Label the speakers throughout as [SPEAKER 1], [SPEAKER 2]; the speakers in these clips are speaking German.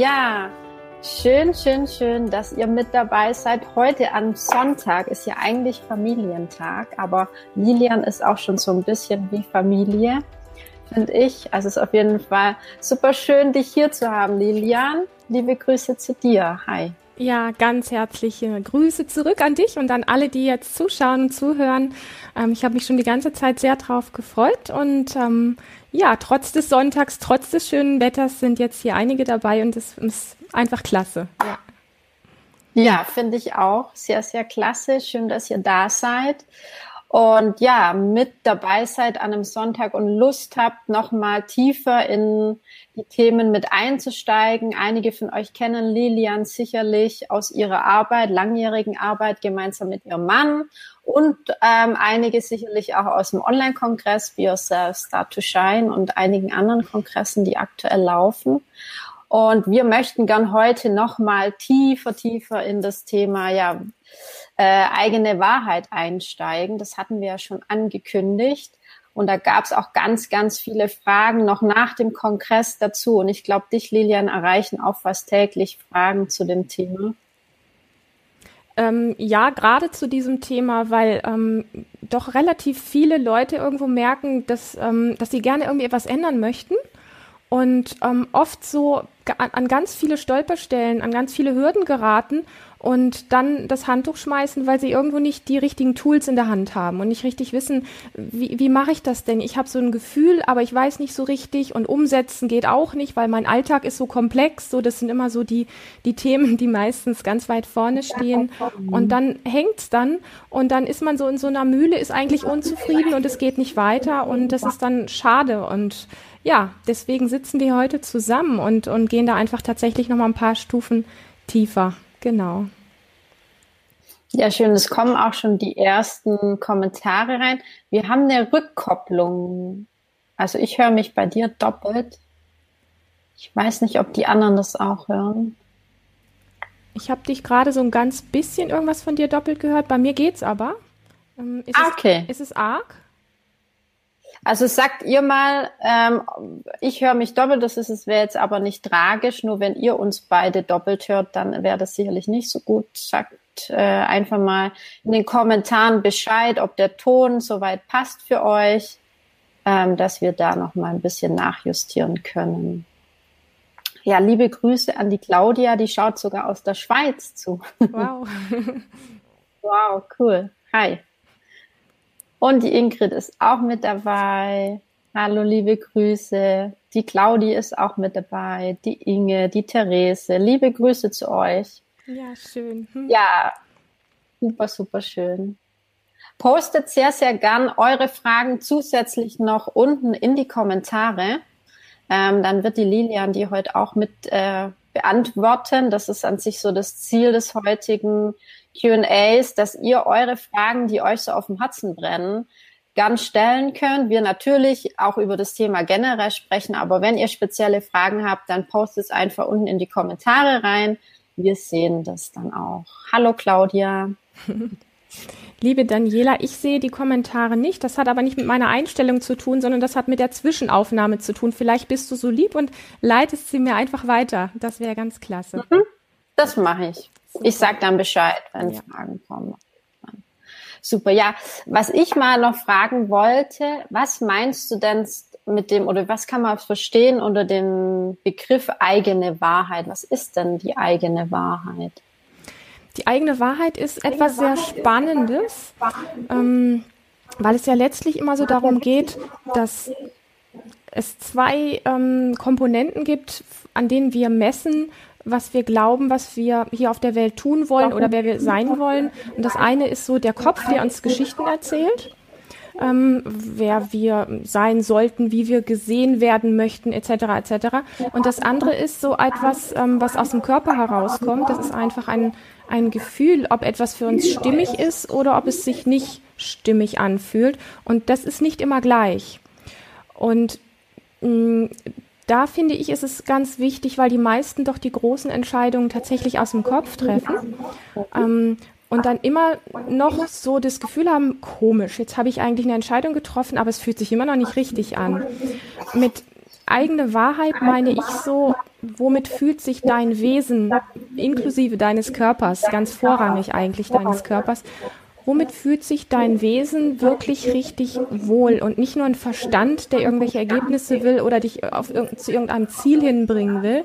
[SPEAKER 1] Ja, schön, schön, schön, dass ihr mit dabei seid. Heute am Sonntag ist ja eigentlich Familientag, aber Lilian ist auch schon so ein bisschen wie Familie, finde ich. Also es ist auf jeden Fall super schön, dich hier zu haben, Lilian. Liebe Grüße zu dir. Hi.
[SPEAKER 2] Ja, ganz herzliche Grüße zurück an dich und an alle, die jetzt zuschauen und zuhören. Ähm, ich habe mich schon die ganze Zeit sehr drauf gefreut und ähm, ja, trotz des Sonntags, trotz des schönen Wetters sind jetzt hier einige dabei und es ist einfach klasse.
[SPEAKER 1] Ja, ja finde ich auch. Sehr, sehr klasse. Schön, dass ihr da seid. Und ja, mit dabei seid an einem Sonntag und Lust habt, nochmal tiefer in die Themen mit einzusteigen. Einige von euch kennen Lilian sicherlich aus ihrer Arbeit, langjährigen Arbeit gemeinsam mit ihrem Mann und ähm, einige sicherlich auch aus dem Online-Kongress Be Yourself Start to Shine und einigen anderen Kongressen, die aktuell laufen. Und wir möchten gern heute nochmal tiefer, tiefer in das Thema, ja, äh, eigene Wahrheit einsteigen. Das hatten wir ja schon angekündigt. Und da gab es auch ganz, ganz viele Fragen noch nach dem Kongress dazu. Und ich glaube, dich, Lilian, erreichen auch fast täglich Fragen zu dem Thema.
[SPEAKER 2] Ähm, ja, gerade zu diesem Thema, weil ähm, doch relativ viele Leute irgendwo merken, dass, ähm, dass sie gerne irgendwie etwas ändern möchten und ähm, oft so an ganz viele Stolperstellen, an ganz viele Hürden geraten und dann das Handtuch schmeißen, weil sie irgendwo nicht die richtigen Tools in der Hand haben und nicht richtig wissen, wie, wie mache ich das denn? Ich habe so ein Gefühl, aber ich weiß nicht so richtig und umsetzen geht auch nicht, weil mein Alltag ist so komplex. So, das sind immer so die, die Themen, die meistens ganz weit vorne stehen. Und dann hängt's dann und dann ist man so in so einer Mühle, ist eigentlich unzufrieden und es geht nicht weiter und das ist dann schade und ja, deswegen sitzen wir heute zusammen und, und gehen da einfach tatsächlich noch mal ein paar Stufen tiefer. Genau.
[SPEAKER 1] Ja, schön. Es kommen auch schon die ersten Kommentare rein. Wir haben eine Rückkopplung. Also ich höre mich bei dir doppelt. Ich weiß nicht, ob die anderen das auch hören.
[SPEAKER 2] Ich habe dich gerade so ein ganz bisschen irgendwas von dir doppelt gehört. Bei mir geht's aber.
[SPEAKER 1] Ähm, ist okay.
[SPEAKER 2] Es, ist es arg?
[SPEAKER 1] Also sagt ihr mal, ähm, ich höre mich doppelt, das ist es wäre jetzt aber nicht tragisch, nur wenn ihr uns beide doppelt hört, dann wäre das sicherlich nicht so gut. Sagt äh, einfach mal in den Kommentaren Bescheid, ob der Ton soweit passt für euch, ähm, dass wir da noch mal ein bisschen nachjustieren können. Ja, liebe Grüße an die Claudia, die schaut sogar aus der Schweiz zu.
[SPEAKER 2] Wow.
[SPEAKER 1] wow, cool. Hi. Und die Ingrid ist auch mit dabei. Hallo, liebe Grüße. Die Claudi ist auch mit dabei. Die Inge, die Therese. Liebe Grüße zu euch.
[SPEAKER 2] Ja, schön. Hm.
[SPEAKER 1] Ja, super, super schön. Postet sehr, sehr gern eure Fragen zusätzlich noch unten in die Kommentare. Ähm, dann wird die Lilian die heute auch mit äh, beantworten. Das ist an sich so das Ziel des heutigen QAs, dass ihr eure Fragen, die euch so auf dem Herzen brennen, ganz stellen könnt. Wir natürlich auch über das Thema generell sprechen, aber wenn ihr spezielle Fragen habt, dann postet es einfach unten in die Kommentare rein. Wir sehen das dann auch. Hallo Claudia.
[SPEAKER 2] Liebe Daniela, ich sehe die Kommentare nicht. Das hat aber nicht mit meiner Einstellung zu tun, sondern das hat mit der Zwischenaufnahme zu tun. Vielleicht bist du so lieb und leitest sie mir einfach weiter. Das wäre ganz klasse.
[SPEAKER 1] Mhm. Das mache ich. Super. Ich sag dann Bescheid, wenn ja. Fragen kommen. Super. Ja, was ich mal noch fragen wollte, was meinst du denn mit dem oder was kann man verstehen unter dem Begriff eigene Wahrheit? Was ist denn die eigene Wahrheit?
[SPEAKER 2] Die eigene Wahrheit ist etwas sehr Spannendes, ähm, weil es ja letztlich immer so darum geht, dass es zwei ähm, Komponenten gibt, an denen wir messen, was wir glauben, was wir hier auf der Welt tun wollen oder wer wir sein wollen. Und das eine ist so der Kopf, der uns Geschichten erzählt, ähm, wer wir sein sollten, wie wir gesehen werden möchten, etc. etc. Und das andere ist so etwas, ähm, was aus dem Körper herauskommt. Das ist einfach ein, ein Gefühl, ob etwas für uns stimmig ist oder ob es sich nicht stimmig anfühlt. Und das ist nicht immer gleich. Und mh, da finde ich, ist es ganz wichtig, weil die meisten doch die großen Entscheidungen tatsächlich aus dem Kopf treffen. Ähm, und dann immer noch so das Gefühl haben, komisch, jetzt habe ich eigentlich eine Entscheidung getroffen, aber es fühlt sich immer noch nicht richtig an. Mit eigene Wahrheit meine ich so, womit fühlt sich dein Wesen inklusive deines Körpers, ganz vorrangig eigentlich deines Körpers, womit fühlt sich dein Wesen wirklich richtig wohl und nicht nur ein Verstand, der irgendwelche Ergebnisse will oder dich auf, zu irgendeinem Ziel hinbringen will.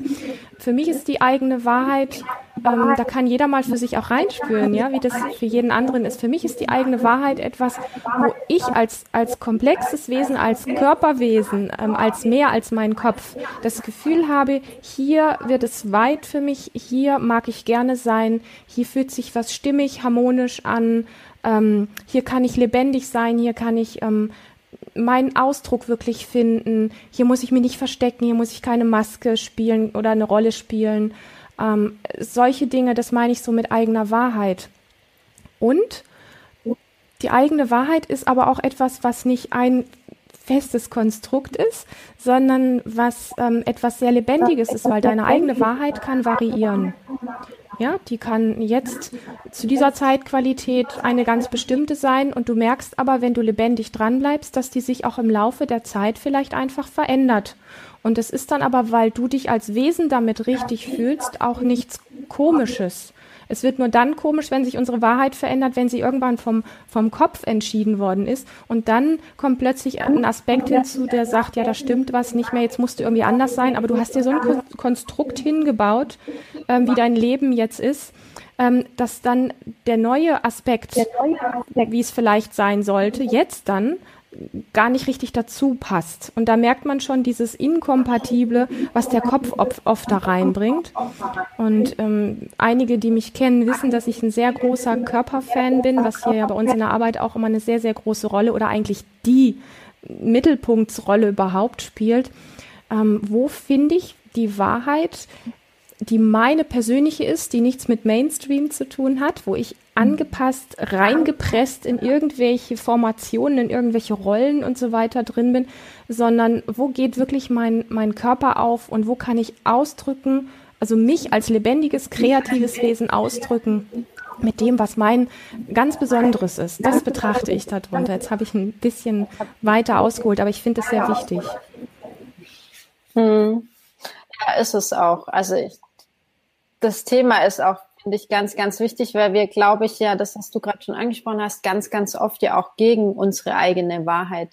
[SPEAKER 2] Für mich ist die eigene Wahrheit, ähm, da kann jeder mal für sich auch reinspüren, ja, wie das für jeden anderen ist. Für mich ist die eigene Wahrheit etwas, wo ich als, als komplexes Wesen, als Körperwesen, ähm, als mehr als mein Kopf, das Gefühl habe, hier wird es weit für mich, hier mag ich gerne sein, hier fühlt sich was stimmig, harmonisch an, ähm, hier kann ich lebendig sein, hier kann ich ähm, meinen Ausdruck wirklich finden, hier muss ich mich nicht verstecken, hier muss ich keine Maske spielen oder eine Rolle spielen. Ähm, solche Dinge, das meine ich so mit eigener Wahrheit. Und die eigene Wahrheit ist aber auch etwas, was nicht ein festes Konstrukt ist, sondern was ähm, etwas sehr Lebendiges ist, weil deine eigene Wahrheit kann variieren. Ja, die kann jetzt zu dieser Zeitqualität eine ganz bestimmte sein und du merkst aber, wenn du lebendig dranbleibst, dass die sich auch im Laufe der Zeit vielleicht einfach verändert. Und es ist dann aber, weil du dich als Wesen damit richtig fühlst, auch nichts Komisches. Es wird nur dann komisch, wenn sich unsere Wahrheit verändert, wenn sie irgendwann vom, vom Kopf entschieden worden ist. Und dann kommt plötzlich ein Aspekt hinzu, der sagt, ja, da stimmt was nicht mehr, jetzt musst du irgendwie anders sein. Aber du hast dir so ein Konstrukt hingebaut, ähm, wie dein Leben jetzt ist, ähm, dass dann der neue Aspekt, wie es vielleicht sein sollte, jetzt dann gar nicht richtig dazu passt. Und da merkt man schon dieses Inkompatible, was der Kopf oft da reinbringt. Und ähm, einige, die mich kennen, wissen, dass ich ein sehr großer Körperfan bin, was hier ja bei uns in der Arbeit auch immer eine sehr, sehr große Rolle oder eigentlich die Mittelpunktsrolle überhaupt spielt. Ähm, wo finde ich die Wahrheit die meine persönliche ist, die nichts mit Mainstream zu tun hat, wo ich angepasst, reingepresst in irgendwelche Formationen, in irgendwelche Rollen und so weiter drin bin, sondern wo geht wirklich mein, mein Körper auf und wo kann ich ausdrücken, also mich als lebendiges, kreatives Wesen ausdrücken mit dem, was mein ganz Besonderes ist. Das betrachte ich darunter. Jetzt habe ich ein bisschen weiter ausgeholt, aber ich finde es sehr wichtig.
[SPEAKER 1] Hm. Ja, ist es auch. Also ich das Thema ist auch, finde ich, ganz, ganz wichtig, weil wir, glaube ich, ja, das, was du gerade schon angesprochen hast, ganz, ganz oft ja auch gegen unsere eigene Wahrheit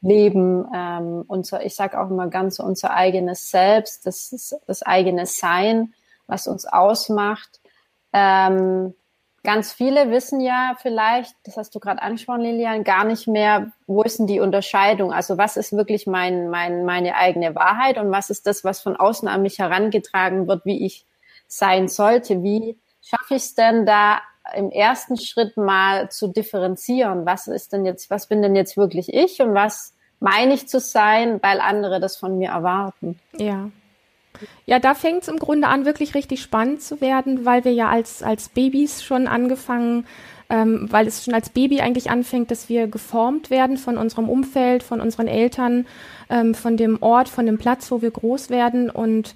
[SPEAKER 1] leben. Ähm, unser, ich sage auch immer ganz unser eigenes Selbst, das das eigene Sein, was uns ausmacht. Ähm, ganz viele wissen ja vielleicht, das hast du gerade angesprochen, Lilian, gar nicht mehr, wo ist denn die Unterscheidung? Also was ist wirklich mein, mein, meine eigene Wahrheit und was ist das, was von außen an mich herangetragen wird, wie ich sein sollte. Wie schaffe ich es denn da im ersten Schritt mal zu differenzieren? Was ist denn jetzt, was bin denn jetzt wirklich ich und was meine ich zu sein, weil andere das von mir erwarten?
[SPEAKER 2] Ja. Ja, da fängt es im Grunde an, wirklich richtig spannend zu werden, weil wir ja als, als Babys schon angefangen ähm, weil es schon als Baby eigentlich anfängt, dass wir geformt werden von unserem Umfeld, von unseren Eltern, ähm, von dem Ort, von dem Platz, wo wir groß werden und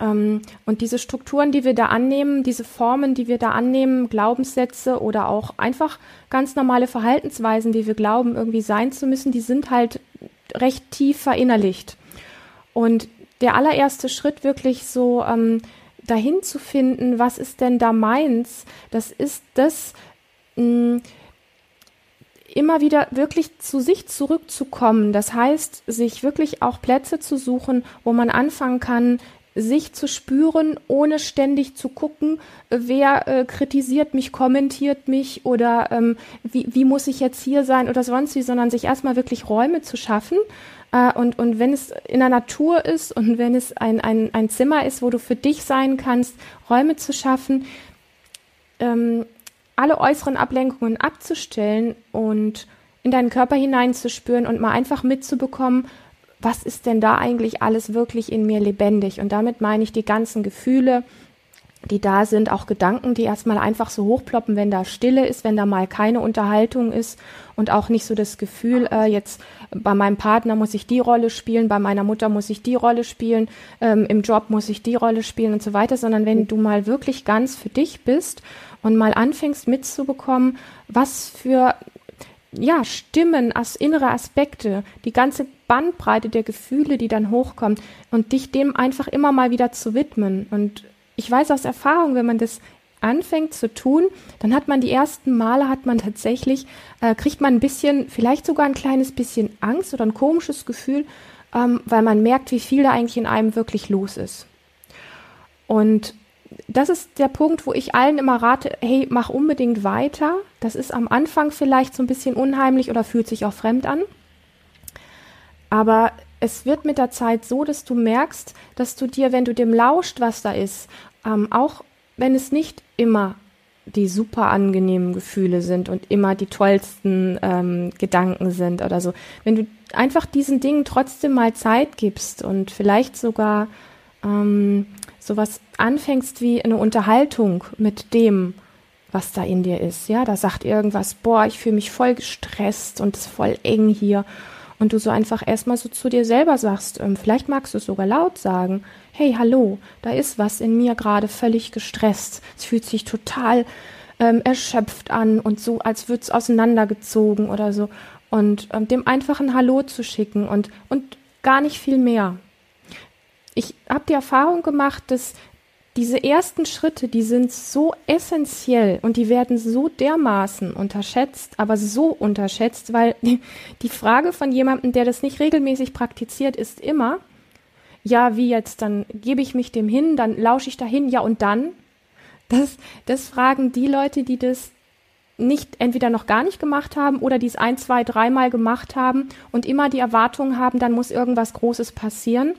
[SPEAKER 2] und diese Strukturen, die wir da annehmen, diese Formen, die wir da annehmen, Glaubenssätze oder auch einfach ganz normale Verhaltensweisen, wie wir glauben, irgendwie sein zu müssen, die sind halt recht tief verinnerlicht. Und der allererste Schritt wirklich so ähm, dahin zu finden, was ist denn da meins, das ist das, mh, immer wieder wirklich zu sich zurückzukommen. Das heißt, sich wirklich auch Plätze zu suchen, wo man anfangen kann, sich zu spüren, ohne ständig zu gucken, wer äh, kritisiert mich, kommentiert mich oder ähm, wie, wie muss ich jetzt hier sein oder sonst wie, sondern sich erstmal wirklich Räume zu schaffen. Äh, und, und wenn es in der Natur ist und wenn es ein, ein, ein Zimmer ist, wo du für dich sein kannst, Räume zu schaffen, ähm, alle äußeren Ablenkungen abzustellen und in deinen Körper hineinzuspüren und mal einfach mitzubekommen, was ist denn da eigentlich alles wirklich in mir lebendig? Und damit meine ich die ganzen Gefühle, die da sind, auch Gedanken, die erstmal einfach so hochploppen, wenn da Stille ist, wenn da mal keine Unterhaltung ist und auch nicht so das Gefühl, äh, jetzt bei meinem Partner muss ich die Rolle spielen, bei meiner Mutter muss ich die Rolle spielen, ähm, im Job muss ich die Rolle spielen und so weiter, sondern wenn du mal wirklich ganz für dich bist und mal anfängst mitzubekommen, was für ja, Stimmen, as innere Aspekte, die ganze Bandbreite der Gefühle, die dann hochkommt und dich dem einfach immer mal wieder zu widmen. Und ich weiß aus Erfahrung, wenn man das anfängt zu tun, dann hat man die ersten Male, hat man tatsächlich, äh, kriegt man ein bisschen, vielleicht sogar ein kleines bisschen Angst oder ein komisches Gefühl, ähm, weil man merkt, wie viel da eigentlich in einem wirklich los ist. Und das ist der Punkt, wo ich allen immer rate, hey, mach unbedingt weiter. Das ist am Anfang vielleicht so ein bisschen unheimlich oder fühlt sich auch fremd an. Aber es wird mit der Zeit so, dass du merkst, dass du dir, wenn du dem lauscht, was da ist, ähm, auch wenn es nicht immer die super angenehmen Gefühle sind und immer die tollsten ähm, Gedanken sind oder so, wenn du einfach diesen Dingen trotzdem mal Zeit gibst und vielleicht sogar ähm, sowas anfängst wie eine Unterhaltung mit dem, was da in dir ist. Ja, da sagt irgendwas, boah, ich fühle mich voll gestresst und es ist voll eng hier. Und du so einfach erstmal so zu dir selber sagst, ähm, vielleicht magst du es sogar laut sagen, hey, hallo, da ist was in mir gerade völlig gestresst. Es fühlt sich total ähm, erschöpft an und so, als würde es auseinandergezogen oder so. Und ähm, dem einfachen Hallo zu schicken und, und gar nicht viel mehr ich habe die Erfahrung gemacht, dass diese ersten Schritte, die sind so essentiell und die werden so dermaßen unterschätzt, aber so unterschätzt, weil die Frage von jemandem, der das nicht regelmäßig praktiziert, ist immer, ja, wie jetzt, dann gebe ich mich dem hin, dann lausche ich dahin, ja und dann? Das, das fragen die Leute, die das nicht entweder noch gar nicht gemacht haben oder die es ein, zwei, dreimal gemacht haben und immer die Erwartung haben, dann muss irgendwas Großes passieren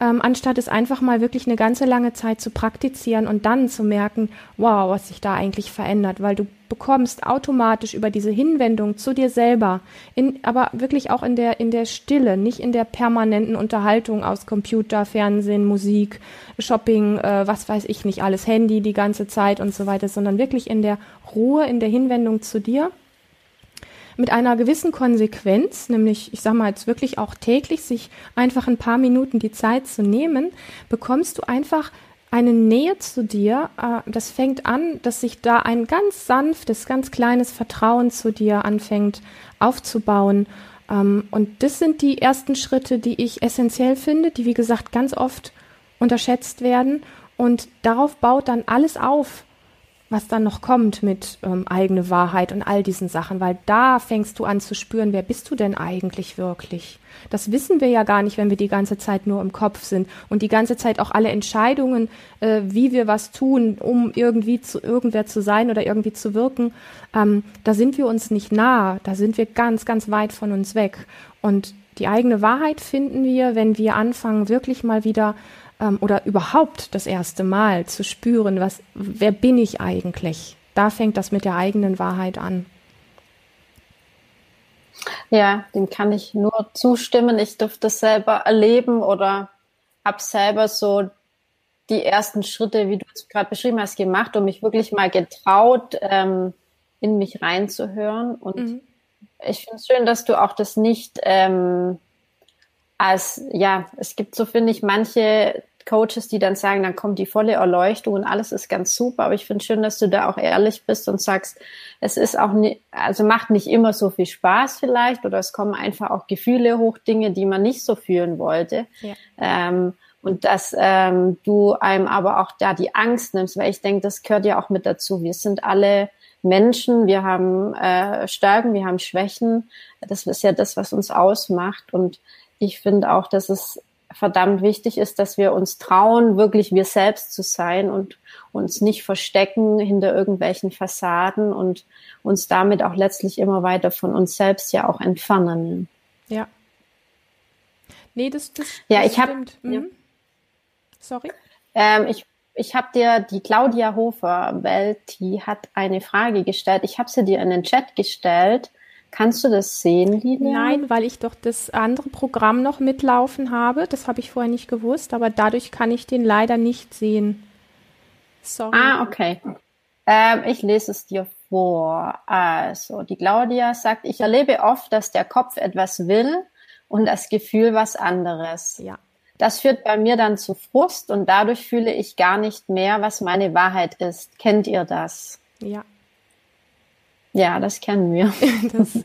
[SPEAKER 2] ähm, anstatt es einfach mal wirklich eine ganze lange Zeit zu praktizieren und dann zu merken, wow, was sich da eigentlich verändert, weil du bekommst automatisch über diese Hinwendung zu dir selber, in, aber wirklich auch in der, in der Stille, nicht in der permanenten Unterhaltung aus Computer, Fernsehen, Musik, Shopping, äh, was weiß ich nicht, alles Handy die ganze Zeit und so weiter, sondern wirklich in der Ruhe, in der Hinwendung zu dir mit einer gewissen Konsequenz, nämlich ich sage mal jetzt wirklich auch täglich, sich einfach ein paar Minuten die Zeit zu nehmen, bekommst du einfach eine Nähe zu dir. Äh, das fängt an, dass sich da ein ganz sanftes, ganz kleines Vertrauen zu dir anfängt aufzubauen. Ähm, und das sind die ersten Schritte, die ich essentiell finde, die wie gesagt ganz oft unterschätzt werden. Und darauf baut dann alles auf, was dann noch kommt mit ähm, eigene Wahrheit und all diesen Sachen, weil da fängst du an zu spüren, wer bist du denn eigentlich wirklich? Das wissen wir ja gar nicht, wenn wir die ganze Zeit nur im Kopf sind und die ganze Zeit auch alle Entscheidungen, äh, wie wir was tun, um irgendwie zu irgendwer zu sein oder irgendwie zu wirken, ähm, da sind wir uns nicht nah, da sind wir ganz, ganz weit von uns weg. Und die eigene Wahrheit finden wir, wenn wir anfangen, wirklich mal wieder ähm, oder überhaupt das erste Mal zu spüren, was, wer bin ich eigentlich? Da fängt das mit der eigenen Wahrheit an.
[SPEAKER 1] Ja, dem kann ich nur zustimmen. Ich durfte das selber erleben oder habe selber so die ersten Schritte, wie du es gerade beschrieben hast, gemacht und mich wirklich mal getraut, ähm, in mich reinzuhören. Und mhm. ich finde es schön, dass du auch das nicht ähm, als, ja, es gibt so, finde ich, manche Coaches, die dann sagen, dann kommt die volle Erleuchtung und alles ist ganz super. Aber ich finde schön, dass du da auch ehrlich bist und sagst, es ist auch nicht, also macht nicht immer so viel Spaß vielleicht oder es kommen einfach auch Gefühle hoch, Dinge, die man nicht so fühlen wollte. Ja. Ähm, und dass ähm, du einem aber auch da die Angst nimmst, weil ich denke, das gehört ja auch mit dazu. Wir sind alle Menschen, wir haben äh, Stärken, wir haben Schwächen. Das ist ja das, was uns ausmacht. Und ich finde auch, dass es verdammt wichtig ist, dass wir uns trauen, wirklich wir selbst zu sein und uns nicht verstecken hinter irgendwelchen Fassaden und uns damit auch letztlich immer weiter von uns selbst ja auch entfernen.
[SPEAKER 2] Ja. Nee, das, das,
[SPEAKER 1] ja, ich habe. Mhm. Ja.
[SPEAKER 2] Sorry.
[SPEAKER 1] Ähm, ich ich habe dir die Claudia Hofer, Welt, die hat eine Frage gestellt. Ich habe sie dir in den Chat gestellt Kannst du das sehen, Lilian?
[SPEAKER 2] Nein, weil ich doch das andere Programm noch mitlaufen habe. Das habe ich vorher nicht gewusst, aber dadurch kann ich den leider nicht sehen.
[SPEAKER 1] Sorry. Ah, okay. Ähm, ich lese es dir vor. Also, die Claudia sagt, ich erlebe oft, dass der Kopf etwas will und das Gefühl was anderes.
[SPEAKER 2] Ja.
[SPEAKER 1] Das führt bei mir dann zu Frust und dadurch fühle ich gar nicht mehr, was meine Wahrheit ist. Kennt ihr das?
[SPEAKER 2] Ja.
[SPEAKER 1] Ja, das kennen wir.
[SPEAKER 2] Das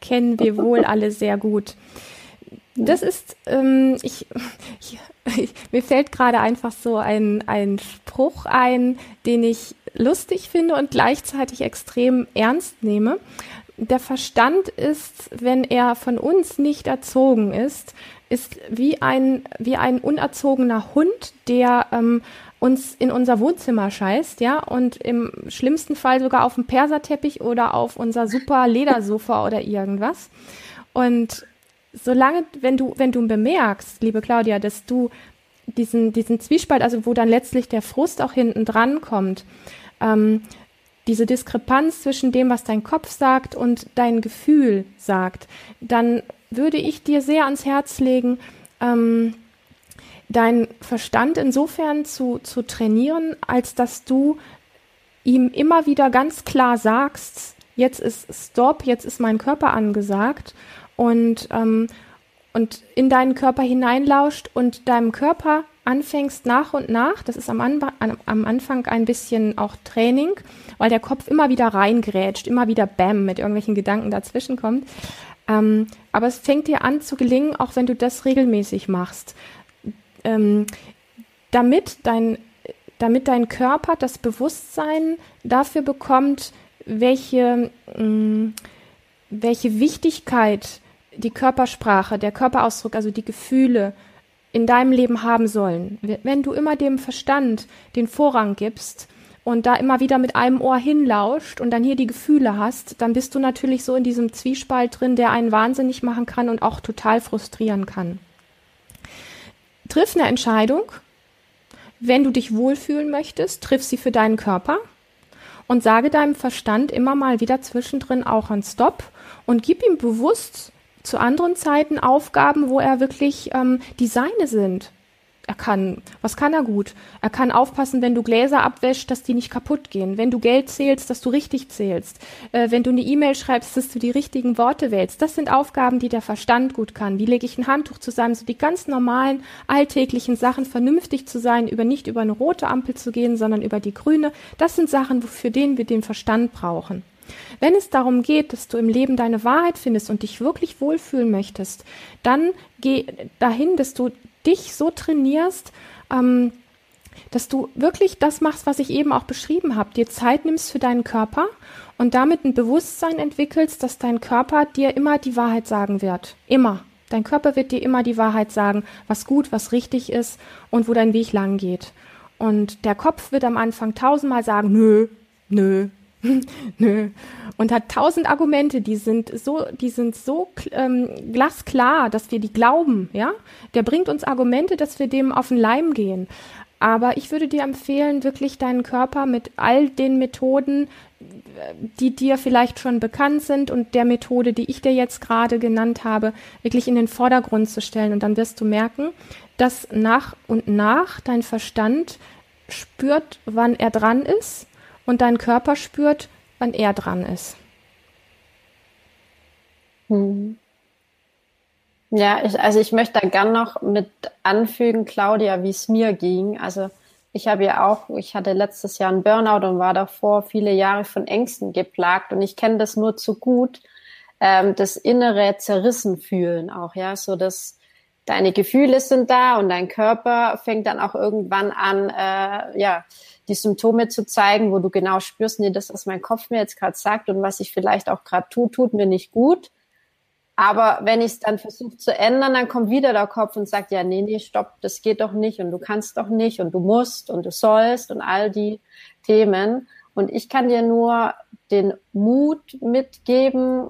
[SPEAKER 2] kennen wir wohl alle sehr gut. Das ist, ähm, ich, ich, ich, mir fällt gerade einfach so ein, ein Spruch ein, den ich lustig finde und gleichzeitig extrem ernst nehme. Der Verstand ist, wenn er von uns nicht erzogen ist, ist wie ein, wie ein unerzogener Hund, der ähm, uns in unser Wohnzimmer scheißt, ja, und im schlimmsten Fall sogar auf dem Perserteppich oder auf unser super Ledersofa oder irgendwas. Und solange, wenn du, wenn du bemerkst, liebe Claudia, dass du diesen, diesen Zwiespalt, also wo dann letztlich der Frust auch hinten dran kommt, ähm, diese Diskrepanz zwischen dem, was dein Kopf sagt und dein Gefühl sagt, dann würde ich dir sehr ans Herz legen, ähm, deinen Verstand insofern zu, zu trainieren, als dass du ihm immer wieder ganz klar sagst, jetzt ist Stop, jetzt ist mein Körper angesagt und, ähm, und in deinen Körper hineinlauscht und deinem Körper anfängst nach und nach, das ist am, An am Anfang ein bisschen auch Training, weil der Kopf immer wieder reingrätscht, immer wieder Bäm mit irgendwelchen Gedanken dazwischen kommt. Ähm, aber es fängt dir an zu gelingen, auch wenn du das regelmäßig machst. Ähm, damit dein damit dein Körper das Bewusstsein dafür bekommt, welche, mh, mm, welche Wichtigkeit die Körpersprache, der Körperausdruck, also die Gefühle in deinem Leben haben sollen. Wenn du immer dem Verstand den Vorrang gibst und da immer wieder mit einem Ohr hinlauscht und dann hier die Gefühle hast, dann bist du natürlich so in diesem Zwiespalt drin, der einen wahnsinnig machen kann und auch total frustrieren kann. Triff eine Entscheidung. Wenn du dich wohlfühlen möchtest, triff sie für deinen Körper und sage deinem Verstand immer mal wieder zwischendrin auch einen Stopp und gib ihm bewusst zu anderen Zeiten Aufgaben, wo er wirklich ähm, die seine sind. Er kann, was kann er gut? Er kann aufpassen, wenn du Gläser abwäschst, dass die nicht kaputt gehen. Wenn du Geld zählst, dass du richtig zählst. Äh, wenn du eine E-Mail schreibst, dass du die richtigen Worte wählst. Das sind Aufgaben, die der Verstand gut kann. Wie lege ich ein Handtuch zusammen? So die ganz normalen, alltäglichen Sachen, vernünftig zu sein, über nicht über eine rote Ampel zu gehen, sondern über die grüne. Das sind Sachen, für denen wir den Verstand brauchen. Wenn es darum geht, dass du im Leben deine Wahrheit findest und dich wirklich wohlfühlen möchtest, dann geh dahin, dass du dich so trainierst, ähm, dass du wirklich das machst, was ich eben auch beschrieben habe, dir Zeit nimmst für deinen Körper und damit ein Bewusstsein entwickelst, dass dein Körper dir immer die Wahrheit sagen wird. Immer. Dein Körper wird dir immer die Wahrheit sagen, was gut, was richtig ist und wo dein Weg lang geht. Und der Kopf wird am Anfang tausendmal sagen, nö, nö, Nö. Und hat tausend Argumente, die sind so, die sind so ähm, glasklar, dass wir die glauben, ja. Der bringt uns Argumente, dass wir dem auf den Leim gehen. Aber ich würde dir empfehlen, wirklich deinen Körper mit all den Methoden, die dir vielleicht schon bekannt sind und der Methode, die ich dir jetzt gerade genannt habe, wirklich in den Vordergrund zu stellen. Und dann wirst du merken, dass nach und nach dein Verstand spürt, wann er dran ist und dein Körper spürt, wann er dran ist.
[SPEAKER 1] Hm. Ja, ich, also ich möchte da gern noch mit anfügen, Claudia, wie es mir ging. Also ich habe ja auch, ich hatte letztes Jahr einen Burnout und war davor viele Jahre von Ängsten geplagt und ich kenne das nur zu gut, ähm, das innere zerrissen fühlen auch, ja, so dass deine Gefühle sind da und dein Körper fängt dann auch irgendwann an, äh, ja, die Symptome zu zeigen, wo du genau spürst, nee, das, was mein Kopf mir jetzt gerade sagt und was ich vielleicht auch gerade tue, tut mir nicht gut. Aber wenn ich es dann versuche zu ändern, dann kommt wieder der Kopf und sagt, ja, nee, nee, stopp, das geht doch nicht und du kannst doch nicht und du musst und du sollst und all die Themen. Und ich kann dir nur den Mut mitgeben,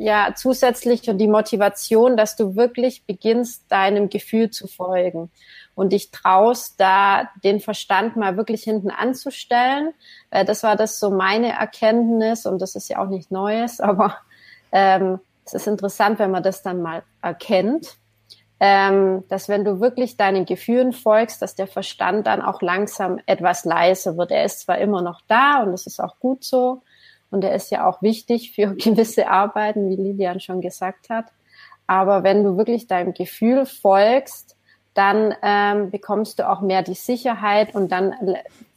[SPEAKER 1] ja, zusätzlich und die Motivation, dass du wirklich beginnst, deinem Gefühl zu folgen. Und dich traust, da den Verstand mal wirklich hinten anzustellen. Äh, das war das so meine Erkenntnis. Und das ist ja auch nicht Neues, aber ähm, es ist interessant, wenn man das dann mal erkennt, ähm, dass wenn du wirklich deinen Gefühlen folgst, dass der Verstand dann auch langsam etwas leiser wird. Er ist zwar immer noch da und das ist auch gut so und er ist ja auch wichtig für gewisse Arbeiten, wie Lilian schon gesagt hat. Aber wenn du wirklich deinem Gefühl folgst, dann ähm, bekommst du auch mehr die Sicherheit und dann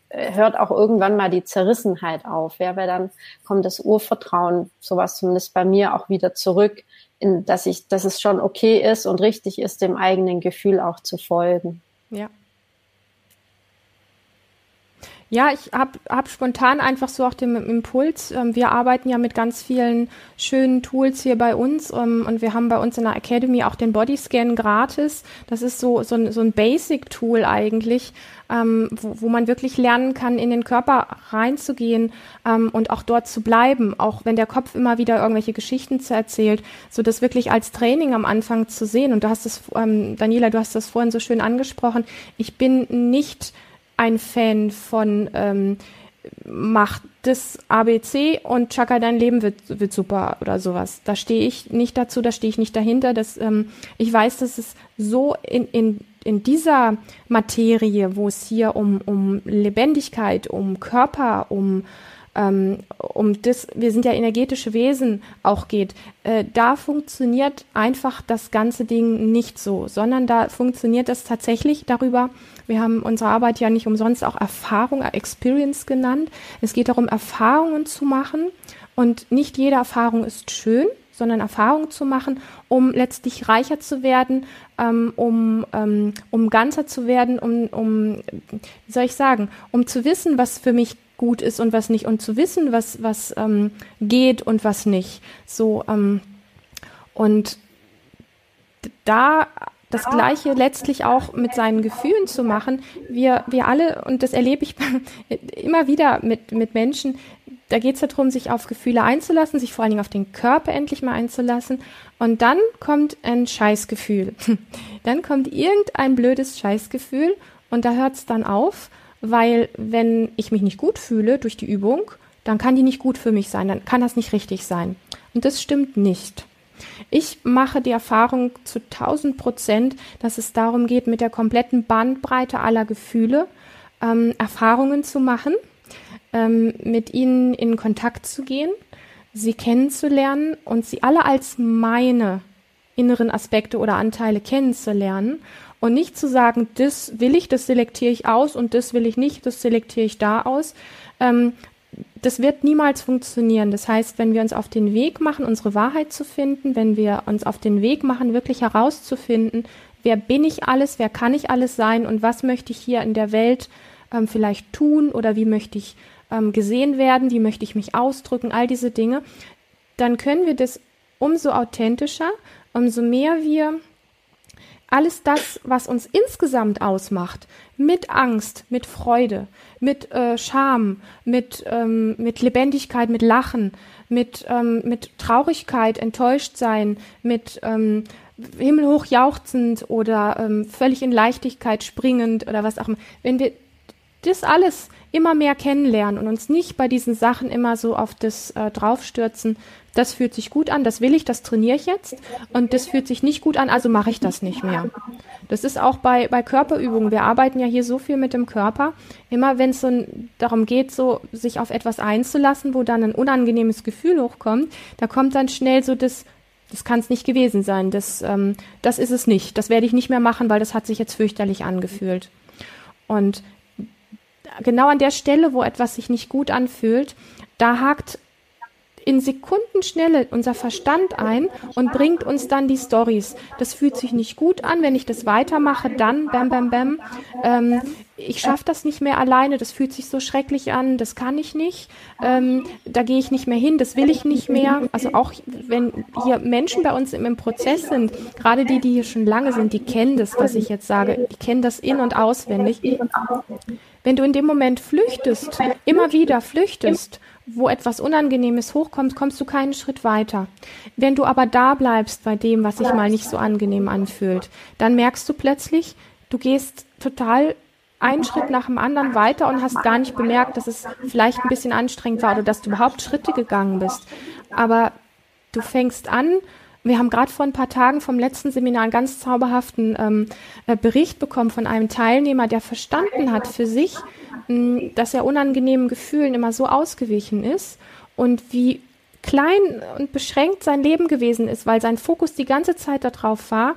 [SPEAKER 1] äh, hört auch irgendwann mal die Zerrissenheit auf, ja, weil dann kommt das Urvertrauen, sowas zumindest bei mir auch wieder zurück, in, dass ich, dass es schon okay ist und richtig ist, dem eigenen Gefühl auch zu folgen.
[SPEAKER 2] Ja. Ja, ich habe hab spontan einfach so auch den Impuls. Ähm, wir arbeiten ja mit ganz vielen schönen Tools hier bei uns ähm, und wir haben bei uns in der Academy auch den Bodyscan gratis. Das ist so, so ein, so ein Basic-Tool eigentlich, ähm, wo, wo man wirklich lernen kann, in den Körper reinzugehen und auch dort zu bleiben, auch wenn der Kopf immer wieder irgendwelche Geschichten zu erzählt, so das wirklich als Training am Anfang zu sehen. Und du hast es, Daniela, du hast das vorhin so schön angesprochen. Ich bin nicht ein Fan von ähm, mach das ABC und Chaka, dein Leben wird, wird super oder sowas. Da stehe ich nicht dazu, da stehe ich nicht dahinter. Das, ähm, ich weiß, dass es so in, in, in dieser Materie, wo es hier um, um Lebendigkeit, um Körper, um ähm, um das, wir sind ja energetische Wesen auch geht, äh, da funktioniert einfach das ganze Ding nicht so, sondern da funktioniert das tatsächlich darüber. Wir haben unsere Arbeit ja nicht umsonst auch Erfahrung, Experience genannt. Es geht darum, Erfahrungen zu machen und nicht jede Erfahrung ist schön, sondern Erfahrungen zu machen, um letztlich reicher zu werden, ähm, um, ähm, um ganzer zu werden, um, um, wie soll ich sagen, um zu wissen, was für mich gut ist und was nicht und zu wissen, was, was ähm, geht und was nicht. So, ähm, und da das Gleiche letztlich auch mit seinen Gefühlen zu machen. Wir, wir alle, und das erlebe ich immer wieder mit, mit Menschen, da geht es darum, sich auf Gefühle einzulassen, sich vor allen Dingen auf den Körper endlich mal einzulassen. Und dann kommt ein Scheißgefühl. Dann kommt irgendein blödes Scheißgefühl und da hört es dann auf weil wenn ich mich nicht gut fühle durch die Übung, dann kann die nicht gut für mich sein, dann kann das nicht richtig sein. Und das stimmt nicht. Ich mache die Erfahrung zu 1000 Prozent, dass es darum geht, mit der kompletten Bandbreite aller Gefühle ähm, Erfahrungen zu machen, ähm, mit ihnen in Kontakt zu gehen, sie kennenzulernen und sie alle als meine inneren Aspekte oder Anteile kennenzulernen und nicht zu sagen, das will ich, das selektiere ich aus und das will ich nicht, das selektiere ich da aus. Ähm, das wird niemals funktionieren. Das heißt, wenn wir uns auf den Weg machen, unsere Wahrheit zu finden, wenn wir uns auf den Weg machen, wirklich herauszufinden, wer bin ich alles, wer kann ich alles sein und was möchte ich hier in der Welt ähm, vielleicht tun oder wie möchte ich ähm, gesehen werden, wie möchte ich mich ausdrücken, all diese Dinge, dann können wir das umso authentischer, umso mehr wir alles das, was uns insgesamt ausmacht, mit Angst, mit Freude, mit äh, Scham, mit, ähm, mit Lebendigkeit, mit Lachen, mit, ähm, mit Traurigkeit, enttäuscht sein, mit ähm, himmelhoch jauchzend oder ähm, völlig in Leichtigkeit springend oder was auch immer. Wenn wir das alles immer mehr kennenlernen und uns nicht bei diesen Sachen immer so auf das äh, draufstürzen, das fühlt sich gut an, das will ich, das trainiere ich jetzt und das fühlt sich nicht gut an, also mache ich das nicht mehr. Das ist auch bei, bei Körperübungen. Wir arbeiten ja hier so viel mit dem Körper. Immer wenn es so darum geht, so sich auf etwas einzulassen, wo dann ein unangenehmes Gefühl hochkommt, da kommt dann schnell so das, das kann es nicht gewesen sein. Das, ähm, das ist es nicht. Das werde ich nicht mehr machen, weil das hat sich jetzt fürchterlich angefühlt. Und genau an der Stelle, wo etwas sich nicht gut anfühlt, da hakt in Sekundenschnelle unser Verstand ein und bringt uns dann die Stories. Das fühlt sich nicht gut an, wenn ich das weitermache, dann bam bam bam. Ähm, ich schaffe das nicht mehr alleine, das fühlt sich so schrecklich an, das kann ich nicht, ähm, da gehe ich nicht mehr hin, das will ich nicht mehr. Also auch wenn hier Menschen bei uns im, im Prozess sind, gerade die, die hier schon lange sind, die kennen das, was ich jetzt sage, die kennen das in- und auswendig. Wenn du in dem Moment flüchtest, immer wieder flüchtest, wo etwas Unangenehmes hochkommt, kommst du keinen Schritt weiter. Wenn du aber da bleibst bei dem, was sich mal nicht so angenehm anfühlt, dann merkst du plötzlich, du gehst total einen Schritt nach dem anderen weiter und hast gar nicht bemerkt, dass es vielleicht ein bisschen anstrengend war oder dass du überhaupt Schritte gegangen bist. Aber du fängst an, wir haben gerade vor ein paar Tagen vom letzten Seminar einen ganz zauberhaften ähm, äh, Bericht bekommen von einem Teilnehmer, der verstanden hat für sich, dass er unangenehmen Gefühlen immer so ausgewichen ist und wie klein und beschränkt sein Leben gewesen ist, weil sein Fokus die ganze Zeit darauf war,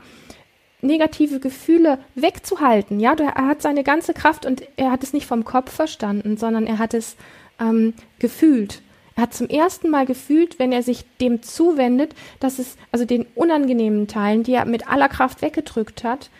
[SPEAKER 2] negative Gefühle wegzuhalten. Ja, er hat seine ganze Kraft und er hat es nicht vom Kopf verstanden, sondern er hat es ähm, gefühlt. Er hat zum ersten Mal gefühlt, wenn er sich dem zuwendet, dass es, also den unangenehmen Teilen, die er mit aller Kraft weggedrückt hat,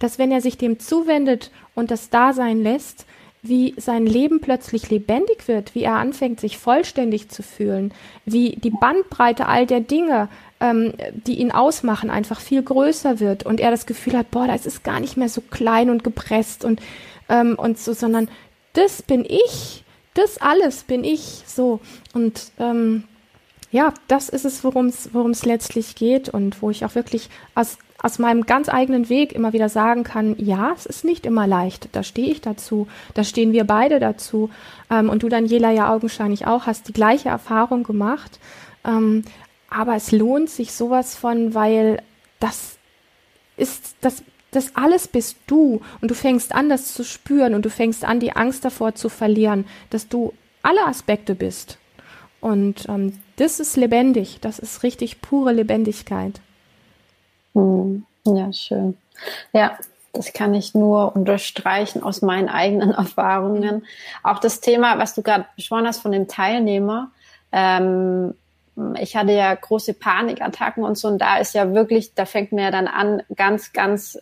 [SPEAKER 2] dass wenn er sich dem zuwendet und das da sein lässt, wie sein Leben plötzlich lebendig wird, wie er anfängt, sich vollständig zu fühlen, wie die Bandbreite all der Dinge, ähm, die ihn ausmachen, einfach viel größer wird und er das Gefühl hat, boah, das ist gar nicht mehr so klein und gepresst und, ähm, und so, sondern das bin ich, das alles bin ich so. Und ähm, ja, das ist es, worum es letztlich geht und wo ich auch wirklich aus aus meinem ganz eigenen Weg immer wieder sagen kann, ja, es ist nicht immer leicht. Da stehe ich dazu. Da stehen wir beide dazu. Ähm, und du, Daniela, ja augenscheinlich auch, hast die gleiche Erfahrung gemacht. Ähm, aber es lohnt sich sowas von, weil das ist, das, das alles bist du. Und du fängst an, das zu spüren und du fängst an, die Angst davor zu verlieren, dass du alle Aspekte bist. Und ähm, das ist lebendig. Das ist richtig pure Lebendigkeit.
[SPEAKER 1] Hm. Ja, schön. Ja, das kann ich nur unterstreichen aus meinen eigenen Erfahrungen. Auch das Thema, was du gerade beschworen hast von dem Teilnehmer. Ähm, ich hatte ja große Panikattacken und so, und da ist ja wirklich, da fängt mir ja dann an, ganz, ganz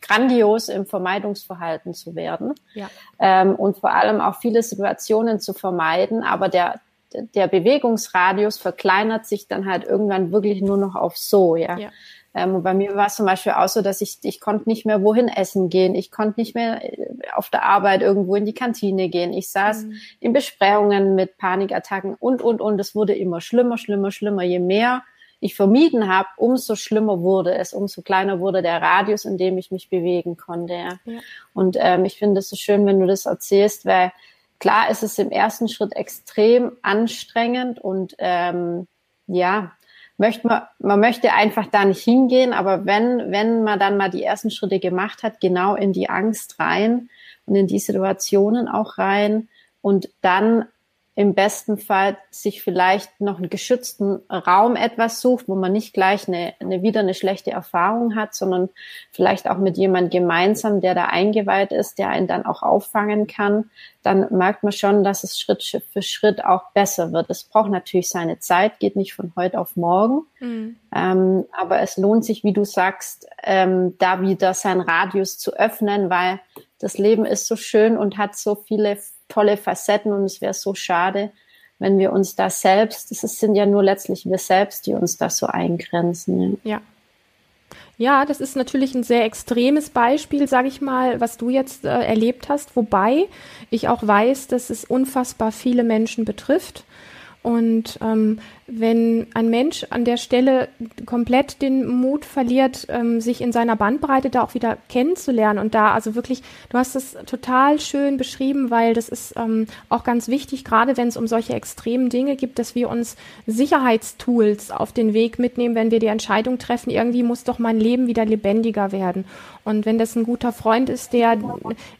[SPEAKER 1] grandios im Vermeidungsverhalten zu werden. Ja. Ähm, und vor allem auch viele Situationen zu vermeiden, aber der, der Bewegungsradius verkleinert sich dann halt irgendwann wirklich nur noch auf so, ja. ja. Ähm, und bei mir war es zum Beispiel auch so, dass ich, ich konnte nicht mehr wohin essen gehen. Ich konnte nicht mehr äh, auf der Arbeit irgendwo in die Kantine gehen. Ich saß mhm. in Besprechungen mit Panikattacken und, und, und. Es wurde immer schlimmer, schlimmer, schlimmer. Je mehr ich vermieden habe, umso schlimmer wurde es, umso kleiner wurde der Radius, in dem ich mich bewegen konnte. Ja. ja. Und ähm, ich finde es so schön, wenn du das erzählst, weil klar ist es im ersten Schritt extrem anstrengend und ähm, ja, möchte man, man möchte einfach da nicht hingehen, aber wenn, wenn man dann mal die ersten Schritte gemacht hat, genau in die Angst rein und in die Situationen auch rein und dann im besten Fall sich vielleicht noch einen geschützten Raum etwas sucht, wo man nicht gleich eine, eine wieder eine schlechte Erfahrung hat, sondern vielleicht auch mit jemand gemeinsam, der da eingeweiht ist, der einen dann auch auffangen kann, dann merkt man schon, dass es Schritt für Schritt auch besser wird. Es braucht natürlich seine Zeit, geht nicht von heute auf morgen, mhm. ähm, aber es lohnt sich, wie du sagst, ähm, da wieder sein Radius zu öffnen, weil das Leben ist so schön und hat so viele tolle Facetten und es wäre so schade, wenn wir uns da selbst, das sind ja nur letztlich wir selbst, die uns da so eingrenzen.
[SPEAKER 2] Ja. ja. Ja, das ist natürlich ein sehr extremes Beispiel, sage ich mal, was du jetzt äh, erlebt hast, wobei ich auch weiß, dass es unfassbar viele Menschen betrifft. Und ähm, wenn ein Mensch an der Stelle komplett den Mut verliert, ähm, sich in seiner Bandbreite da auch wieder kennenzulernen und da also wirklich, du hast es total schön beschrieben, weil das ist ähm, auch ganz wichtig, gerade wenn es um solche extremen Dinge gibt, dass wir uns Sicherheitstools auf den Weg mitnehmen, wenn wir die Entscheidung treffen, irgendwie muss doch mein Leben wieder lebendiger werden. Und wenn das ein guter Freund ist, der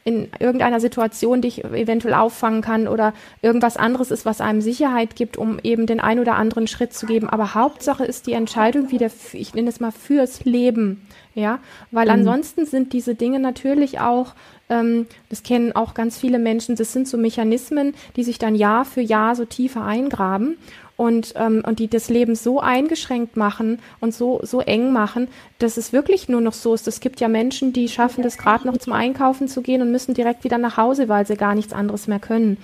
[SPEAKER 2] in irgendeiner Situation dich eventuell auffangen kann oder irgendwas anderes ist, was einem Sicherheit gibt, um eben den ein oder anderen Schritt zu geben. Aber Hauptsache ist die Entscheidung wieder, ich nenne es mal fürs Leben. Ja, weil mhm. ansonsten sind diese Dinge natürlich auch, ähm, das kennen auch ganz viele Menschen, das sind so Mechanismen, die sich dann Jahr für Jahr so tiefer eingraben und, ähm, und die das Leben so eingeschränkt machen und so, so eng machen, dass es wirklich nur noch so ist. Es gibt ja Menschen, die schaffen das gerade noch zum Einkaufen zu gehen und müssen direkt wieder nach Hause, weil sie gar nichts anderes mehr können.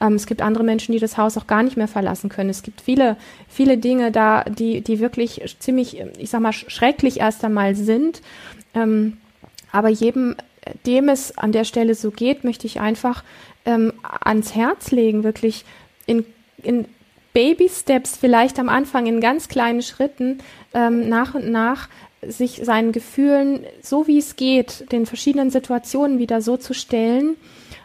[SPEAKER 2] Ähm, es gibt andere Menschen, die das Haus auch gar nicht mehr verlassen können. Es gibt viele, viele Dinge da, die, die wirklich ziemlich, ich sag mal, schrecklich erst einmal sind. Ähm, aber jedem, dem es an der Stelle so geht, möchte ich einfach ähm, ans Herz legen, wirklich in, in Baby Steps vielleicht am Anfang in ganz kleinen Schritten ähm, nach und nach sich seinen Gefühlen, so wie es geht, den verschiedenen Situationen wieder so zu stellen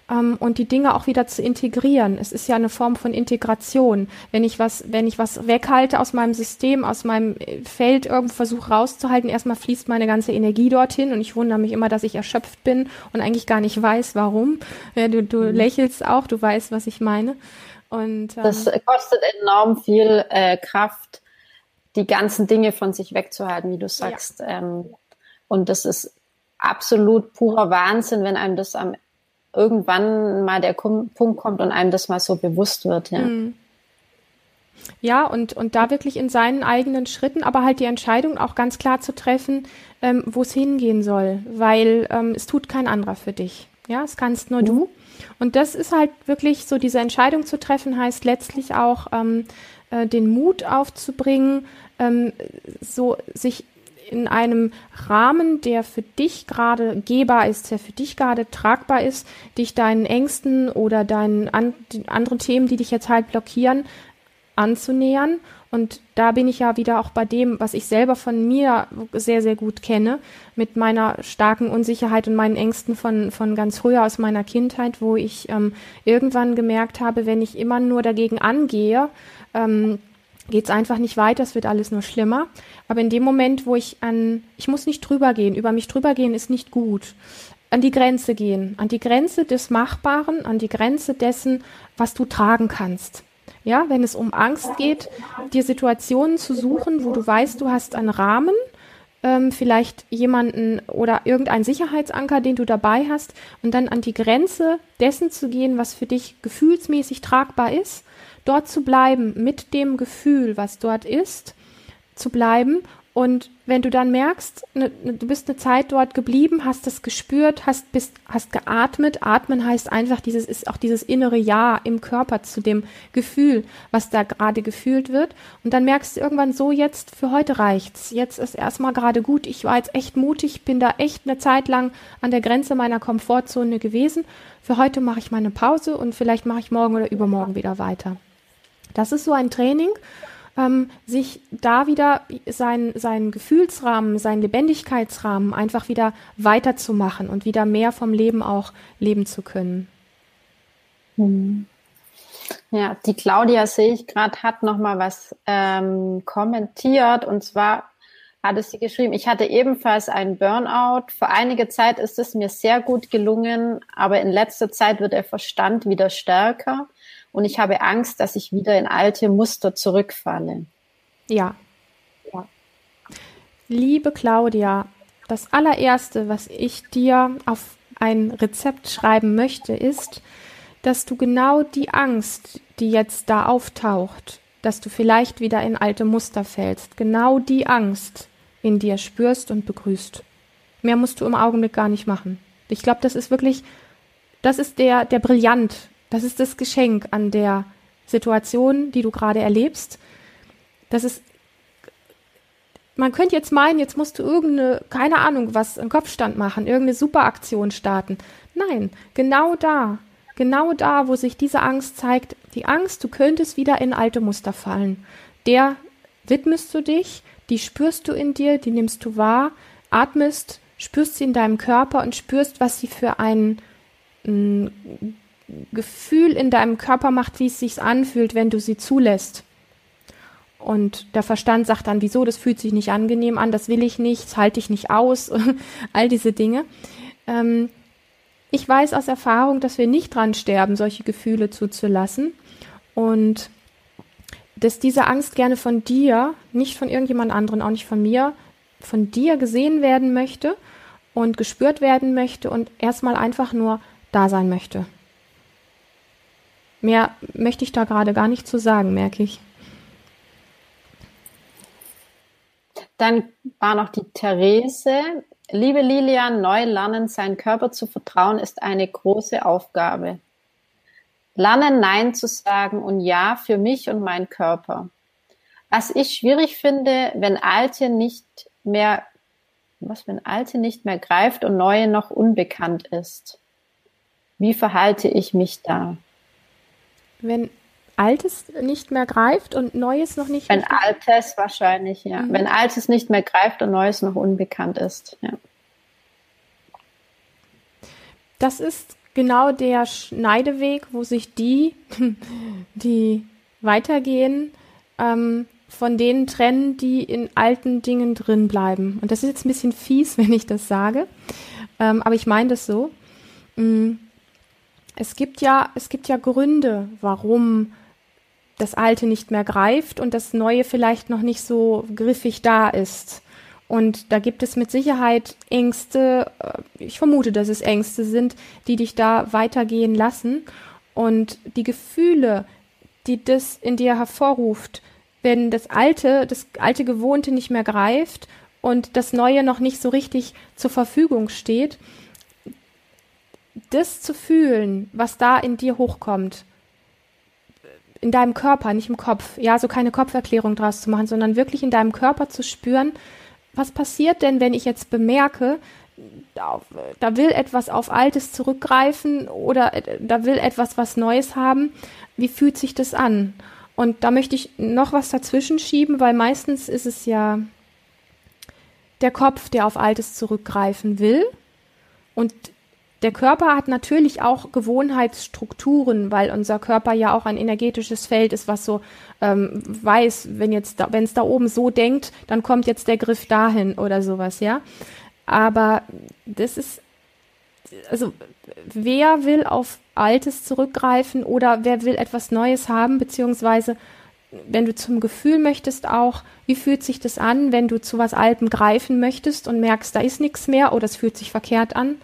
[SPEAKER 2] ähm, und die Dinge auch wieder zu integrieren. Es ist ja eine Form von Integration. Wenn ich was, wenn ich was weghalte aus meinem System, aus meinem äh, Feld irgendwo versuche rauszuhalten, erstmal fließt meine ganze Energie dorthin und ich wundere mich immer, dass ich erschöpft bin und eigentlich gar nicht weiß, warum. Ja, du, du mhm. lächelst auch, du weißt, was ich meine.
[SPEAKER 1] Und, ähm, das kostet enorm viel äh, Kraft, die ganzen Dinge von sich wegzuhalten, wie du sagst. Ja. Ähm, Und das ist absolut purer Wahnsinn, wenn einem das am irgendwann mal der Punkt kommt und einem das mal so bewusst wird, ja. Mhm.
[SPEAKER 2] Ja, und, und da wirklich in seinen eigenen Schritten, aber halt die Entscheidung auch ganz klar zu treffen, ähm, wo es hingehen soll, weil ähm, es tut kein anderer für dich. Ja, es kannst nur mhm. du. Und das ist halt wirklich so, diese Entscheidung zu treffen, heißt letztlich auch ähm, äh, den Mut aufzubringen, ähm, so sich in einem Rahmen, der für dich gerade gehbar ist, der für dich gerade tragbar ist, dich deinen Ängsten oder deinen an, anderen Themen, die dich jetzt halt blockieren, anzunähern. Und da bin ich ja wieder auch bei dem, was ich selber von mir sehr, sehr gut kenne, mit meiner starken Unsicherheit und meinen Ängsten von, von ganz früher aus meiner Kindheit, wo ich ähm, irgendwann gemerkt habe, wenn ich immer nur dagegen angehe, ähm, geht es einfach nicht weiter, es wird alles nur schlimmer. Aber in dem Moment, wo ich an, ich muss nicht drüber gehen, über mich drüber gehen ist nicht gut, an die Grenze gehen, an die Grenze des Machbaren, an die Grenze dessen, was du tragen kannst. Ja, wenn es um Angst geht, dir Situationen zu suchen, wo du weißt, du hast einen Rahmen, ähm, vielleicht jemanden oder irgendeinen Sicherheitsanker, den du dabei hast, und dann an die Grenze dessen zu gehen, was für dich gefühlsmäßig tragbar ist dort zu bleiben, mit dem Gefühl, was dort ist, zu bleiben. Und wenn du dann merkst, ne, ne, du bist eine Zeit dort geblieben, hast es gespürt, hast, bist, hast geatmet. Atmen heißt einfach, dieses ist auch dieses innere Ja im Körper zu dem Gefühl, was da gerade gefühlt wird. Und dann merkst du irgendwann so, jetzt für heute reicht's. Jetzt ist erstmal gerade gut. Ich war jetzt echt mutig, bin da echt eine Zeit lang an der Grenze meiner Komfortzone gewesen. Für heute mache ich mal eine Pause und vielleicht mache ich morgen oder übermorgen wieder weiter. Das ist so ein Training, ähm, sich da wieder sein, seinen Gefühlsrahmen, seinen Lebendigkeitsrahmen einfach wieder weiterzumachen und wieder mehr vom Leben auch leben zu können.
[SPEAKER 1] Hm. Ja, die Claudia sehe ich gerade hat noch mal was ähm, kommentiert und zwar hatte sie geschrieben, ich hatte ebenfalls einen Burnout. Vor einiger Zeit ist es mir sehr gut gelungen, aber in letzter Zeit wird der Verstand wieder stärker und ich habe Angst, dass ich wieder in alte Muster zurückfalle.
[SPEAKER 2] Ja. ja. Liebe Claudia, das allererste, was ich dir auf ein Rezept schreiben möchte, ist, dass du genau die Angst, die jetzt da auftaucht, dass du vielleicht wieder in alte Muster fällst, genau die Angst in dir spürst und begrüßt. Mehr musst du im Augenblick gar nicht machen. Ich glaube, das ist wirklich, das ist der, der Brillant das ist das Geschenk an der Situation, die du gerade erlebst. Das ist, man könnte jetzt meinen, jetzt musst du irgendeine, keine Ahnung, was, einen Kopfstand machen, irgendeine Superaktion starten. Nein, genau da, genau da, wo sich diese Angst zeigt, die Angst, du könntest wieder in alte Muster fallen. Der widmest du dich, die spürst du in dir, die nimmst du wahr, atmest, spürst sie in deinem Körper und spürst, was sie für ein Gefühl in deinem Körper macht, wie es sich anfühlt, wenn du sie zulässt. Und der Verstand sagt dann, wieso, das fühlt sich nicht angenehm an, das will ich nicht, das halte ich nicht aus, all diese Dinge. Ähm, ich weiß aus Erfahrung, dass wir nicht dran sterben, solche Gefühle zuzulassen. Und dass diese Angst gerne von dir, nicht von irgendjemand anderen, auch nicht von mir, von dir gesehen werden möchte und gespürt werden möchte und erstmal einfach nur da sein möchte. Mehr möchte ich da gerade gar nicht zu sagen, merke ich.
[SPEAKER 1] Dann war noch die Therese. Liebe Lilian, neu lernen, seinen Körper zu vertrauen, ist eine große Aufgabe. Lernen, Nein zu sagen und Ja für mich und meinen Körper. Was ich schwierig finde, wenn Alte nicht mehr, was, wenn Alte nicht mehr greift und Neue noch unbekannt ist. Wie verhalte ich mich da?
[SPEAKER 2] Wenn Altes nicht mehr greift und Neues noch nicht.
[SPEAKER 1] Wenn Altes wahrscheinlich, ja. Mhm. Wenn Altes nicht mehr greift und Neues noch unbekannt ist, ja.
[SPEAKER 2] Das ist genau der Schneideweg, wo sich die, die weitergehen, ähm, von denen trennen, die in alten Dingen drin bleiben. Und das ist jetzt ein bisschen fies, wenn ich das sage, ähm, aber ich meine das so. Mhm es gibt ja, es gibt ja Gründe, warum das Alte nicht mehr greift und das Neue vielleicht noch nicht so griffig da ist. Und da gibt es mit Sicherheit Ängste, äh, ich vermute, dass es Ängste sind, die dich da weitergehen lassen. Und die Gefühle, die das in dir hervorruft, wenn das alte, das alte Gewohnte nicht mehr greift und das Neue noch nicht so richtig zur Verfügung steht, das zu fühlen, was da in dir hochkommt, in deinem Körper, nicht im Kopf, ja, so keine Kopferklärung draus zu machen, sondern wirklich in deinem Körper zu spüren, was passiert denn, wenn ich jetzt bemerke, da will etwas auf Altes zurückgreifen oder da will etwas was Neues haben. Wie fühlt sich das an? Und da möchte ich noch was dazwischen schieben, weil meistens ist es ja der Kopf, der auf Altes zurückgreifen will. Und der Körper hat natürlich auch Gewohnheitsstrukturen, weil unser Körper ja auch ein energetisches Feld ist, was so ähm, weiß, wenn jetzt, wenn es da oben so denkt, dann kommt jetzt der Griff dahin oder sowas, ja. Aber das ist, also wer will auf Altes zurückgreifen oder wer will etwas Neues haben, beziehungsweise wenn du zum Gefühl möchtest auch, wie fühlt sich das an, wenn du zu was Altem greifen möchtest und merkst, da ist nichts mehr oder es fühlt sich verkehrt an.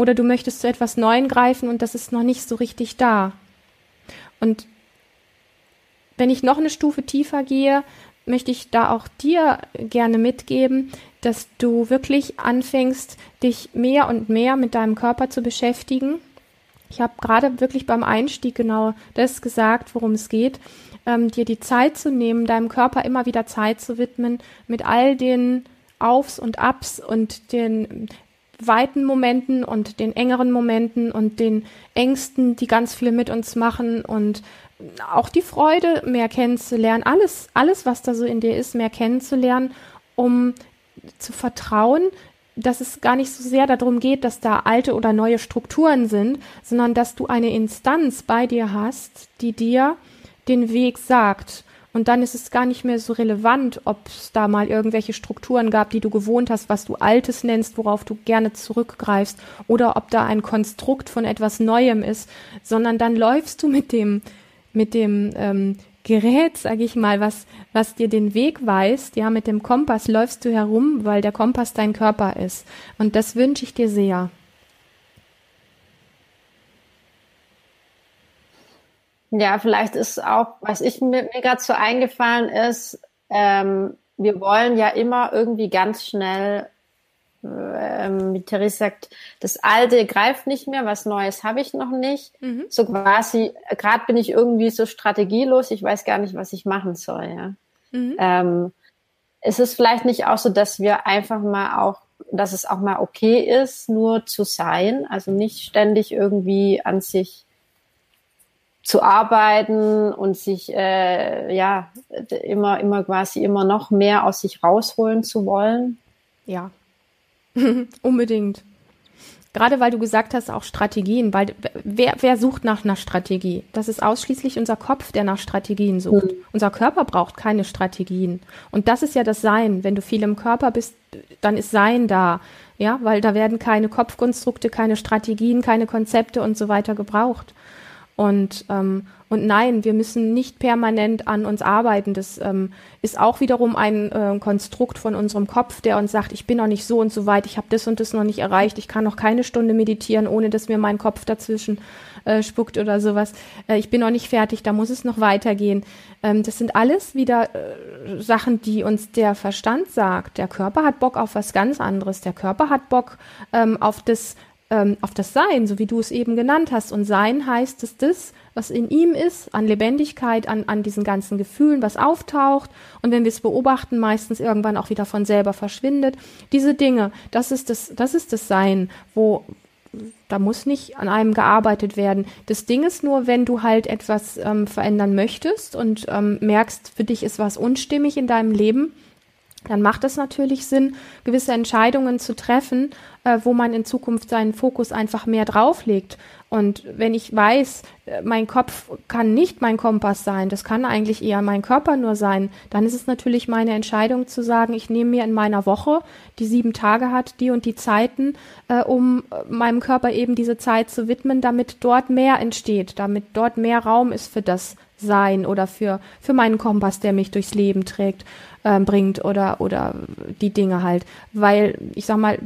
[SPEAKER 2] Oder du möchtest zu etwas Neuem greifen und das ist noch nicht so richtig da. Und wenn ich noch eine Stufe tiefer gehe, möchte ich da auch dir gerne mitgeben, dass du wirklich anfängst, dich mehr und mehr mit deinem Körper zu beschäftigen. Ich habe gerade wirklich beim Einstieg genau das gesagt, worum es geht, ähm, dir die Zeit zu nehmen, deinem Körper immer wieder Zeit zu widmen, mit all den Aufs und Abs und den weiten Momenten und den engeren Momenten und den Ängsten, die ganz viel mit uns machen und auch die Freude mehr kennenzulernen, alles, alles, was da so in dir ist, mehr kennenzulernen, um zu vertrauen, dass es gar nicht so sehr darum geht, dass da alte oder neue Strukturen sind, sondern dass du eine Instanz bei dir hast, die dir den Weg sagt. Und dann ist es gar nicht mehr so relevant, ob es da mal irgendwelche Strukturen gab, die du gewohnt hast, was du Altes nennst, worauf du gerne zurückgreifst, oder ob da ein Konstrukt von etwas Neuem ist, sondern dann läufst du mit dem, mit dem ähm, Gerät, sage ich mal, was, was dir den Weg weist, ja, mit dem Kompass läufst du herum, weil der Kompass dein Körper ist. Und das wünsche ich dir sehr.
[SPEAKER 1] Ja, vielleicht ist auch, was ich mir, mir gerade so eingefallen ist, ähm, wir wollen ja immer irgendwie ganz schnell, ähm, wie Therese sagt, das Alte greift nicht mehr, was Neues habe ich noch nicht. Mhm. So quasi, gerade bin ich irgendwie so strategielos, ich weiß gar nicht, was ich machen soll. Ja. Mhm. Ähm, ist es vielleicht nicht auch so, dass wir einfach mal auch, dass es auch mal okay ist, nur zu sein, also nicht ständig irgendwie an sich zu arbeiten und sich äh, ja immer immer quasi immer noch mehr aus sich rausholen zu wollen.
[SPEAKER 2] Ja, unbedingt. Gerade weil du gesagt hast, auch Strategien, weil wer, wer sucht nach einer Strategie? Das ist ausschließlich unser Kopf, der nach Strategien sucht. Mhm. Unser Körper braucht keine Strategien. Und das ist ja das Sein. Wenn du viel im Körper bist, dann ist Sein da. Ja, weil da werden keine Kopfkonstrukte, keine Strategien, keine Konzepte und so weiter gebraucht. Und, ähm, und nein, wir müssen nicht permanent an uns arbeiten. Das ähm, ist auch wiederum ein äh, Konstrukt von unserem Kopf, der uns sagt, ich bin noch nicht so und so weit, ich habe das und das noch nicht erreicht, ich kann noch keine Stunde meditieren, ohne dass mir mein Kopf dazwischen äh, spuckt oder sowas. Äh, ich bin noch nicht fertig, da muss es noch weitergehen. Ähm, das sind alles wieder äh, Sachen, die uns der Verstand sagt. Der Körper hat Bock auf was ganz anderes. Der Körper hat Bock ähm, auf das ähm, auf das Sein, so wie du es eben genannt hast. Und Sein heißt, dass das, was in ihm ist, an Lebendigkeit, an, an diesen ganzen Gefühlen, was auftaucht und wenn wir es beobachten, meistens irgendwann auch wieder von selber verschwindet. Diese Dinge, das ist das, das ist das Sein, wo, da muss nicht an einem gearbeitet werden. Das Ding ist nur, wenn du halt etwas ähm, verändern möchtest und ähm, merkst, für dich ist was unstimmig in deinem Leben, dann macht es natürlich Sinn, gewisse Entscheidungen zu treffen, äh, wo man in Zukunft seinen Fokus einfach mehr drauflegt. Und wenn ich weiß, äh, mein Kopf kann nicht mein Kompass sein, das kann eigentlich eher mein Körper nur sein, dann ist es natürlich meine Entscheidung zu sagen, ich nehme mir in meiner Woche, die sieben Tage hat, die und die Zeiten, äh, um äh, meinem Körper eben diese Zeit zu widmen, damit dort mehr entsteht, damit dort mehr Raum ist für das sein oder für, für meinen Kompass, der mich durchs Leben trägt, äh, bringt oder, oder die Dinge halt. Weil, ich sag mal,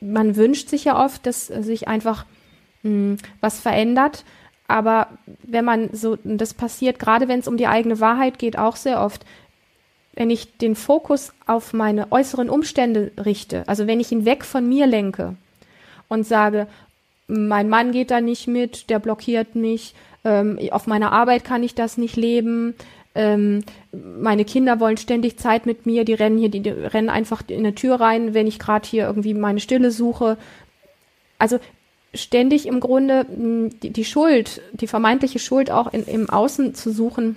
[SPEAKER 2] man wünscht sich ja oft, dass sich einfach mh, hm, was verändert. Aber wenn man so, das passiert, gerade wenn es um die eigene Wahrheit geht, auch sehr oft, wenn ich den Fokus auf meine äußeren Umstände richte, also wenn ich ihn weg von mir lenke und sage, mein Mann geht da nicht mit, der blockiert mich, ähm, auf meiner Arbeit kann ich das nicht leben, ähm, meine Kinder wollen ständig Zeit mit mir, die rennen hier, die, die rennen einfach in eine Tür rein, wenn ich gerade hier irgendwie meine Stille suche. Also ständig im Grunde die, die Schuld, die vermeintliche Schuld auch in, im Außen zu suchen,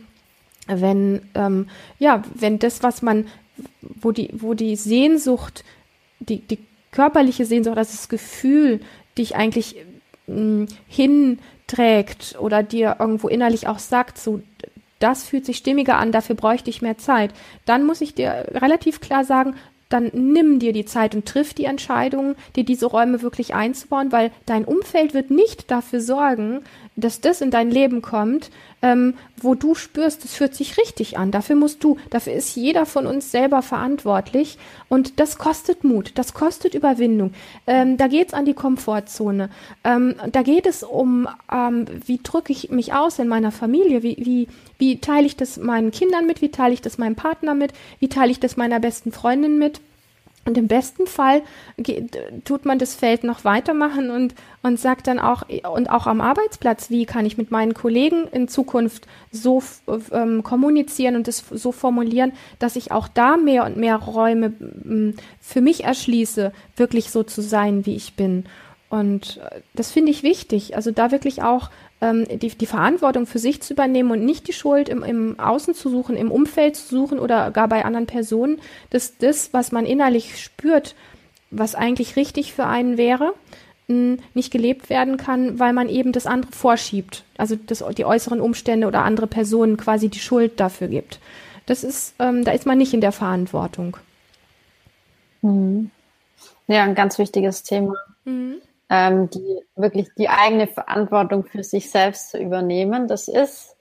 [SPEAKER 2] wenn ähm, ja, wenn das, was man, wo die, wo die Sehnsucht, die, die körperliche Sehnsucht, also das Gefühl, dich eigentlich mh, hinträgt oder dir irgendwo innerlich auch sagt, so das fühlt sich stimmiger an, dafür bräuchte ich mehr Zeit, dann muss ich dir relativ klar sagen, dann nimm dir die Zeit und triff die Entscheidung, dir diese Räume wirklich einzubauen, weil dein Umfeld wird nicht dafür sorgen, dass das in dein Leben kommt, ähm, wo du spürst, es fühlt sich richtig an. Dafür musst du, dafür ist jeder von uns selber verantwortlich und das kostet Mut, das kostet Überwindung. Ähm, da geht's an die Komfortzone. Ähm, da geht es um, ähm, wie drücke ich mich aus in meiner Familie, wie, wie, wie teile ich das meinen Kindern mit, wie teile ich das meinem Partner mit, wie teile ich das meiner besten Freundin mit. Und im besten Fall tut man das Feld noch weitermachen und, und sagt dann auch, und auch am Arbeitsplatz, wie kann ich mit meinen Kollegen in Zukunft so ähm, kommunizieren und es so formulieren, dass ich auch da mehr und mehr Räume für mich erschließe, wirklich so zu sein, wie ich bin. Und äh, das finde ich wichtig. Also da wirklich auch ähm, die, die Verantwortung für sich zu übernehmen und nicht die Schuld im, im Außen zu suchen, im Umfeld zu suchen oder gar bei anderen Personen, dass das, was man innerlich spürt, was eigentlich richtig für einen wäre, nicht gelebt werden kann, weil man eben das andere vorschiebt. Also das, die äußeren Umstände oder andere Personen quasi die Schuld dafür gibt. Das ist, ähm, da ist man nicht in der Verantwortung.
[SPEAKER 1] Mhm. Ja, ein ganz wichtiges Thema. Mhm ähm, die wirklich die eigene Verantwortung für sich selbst zu übernehmen. Das ist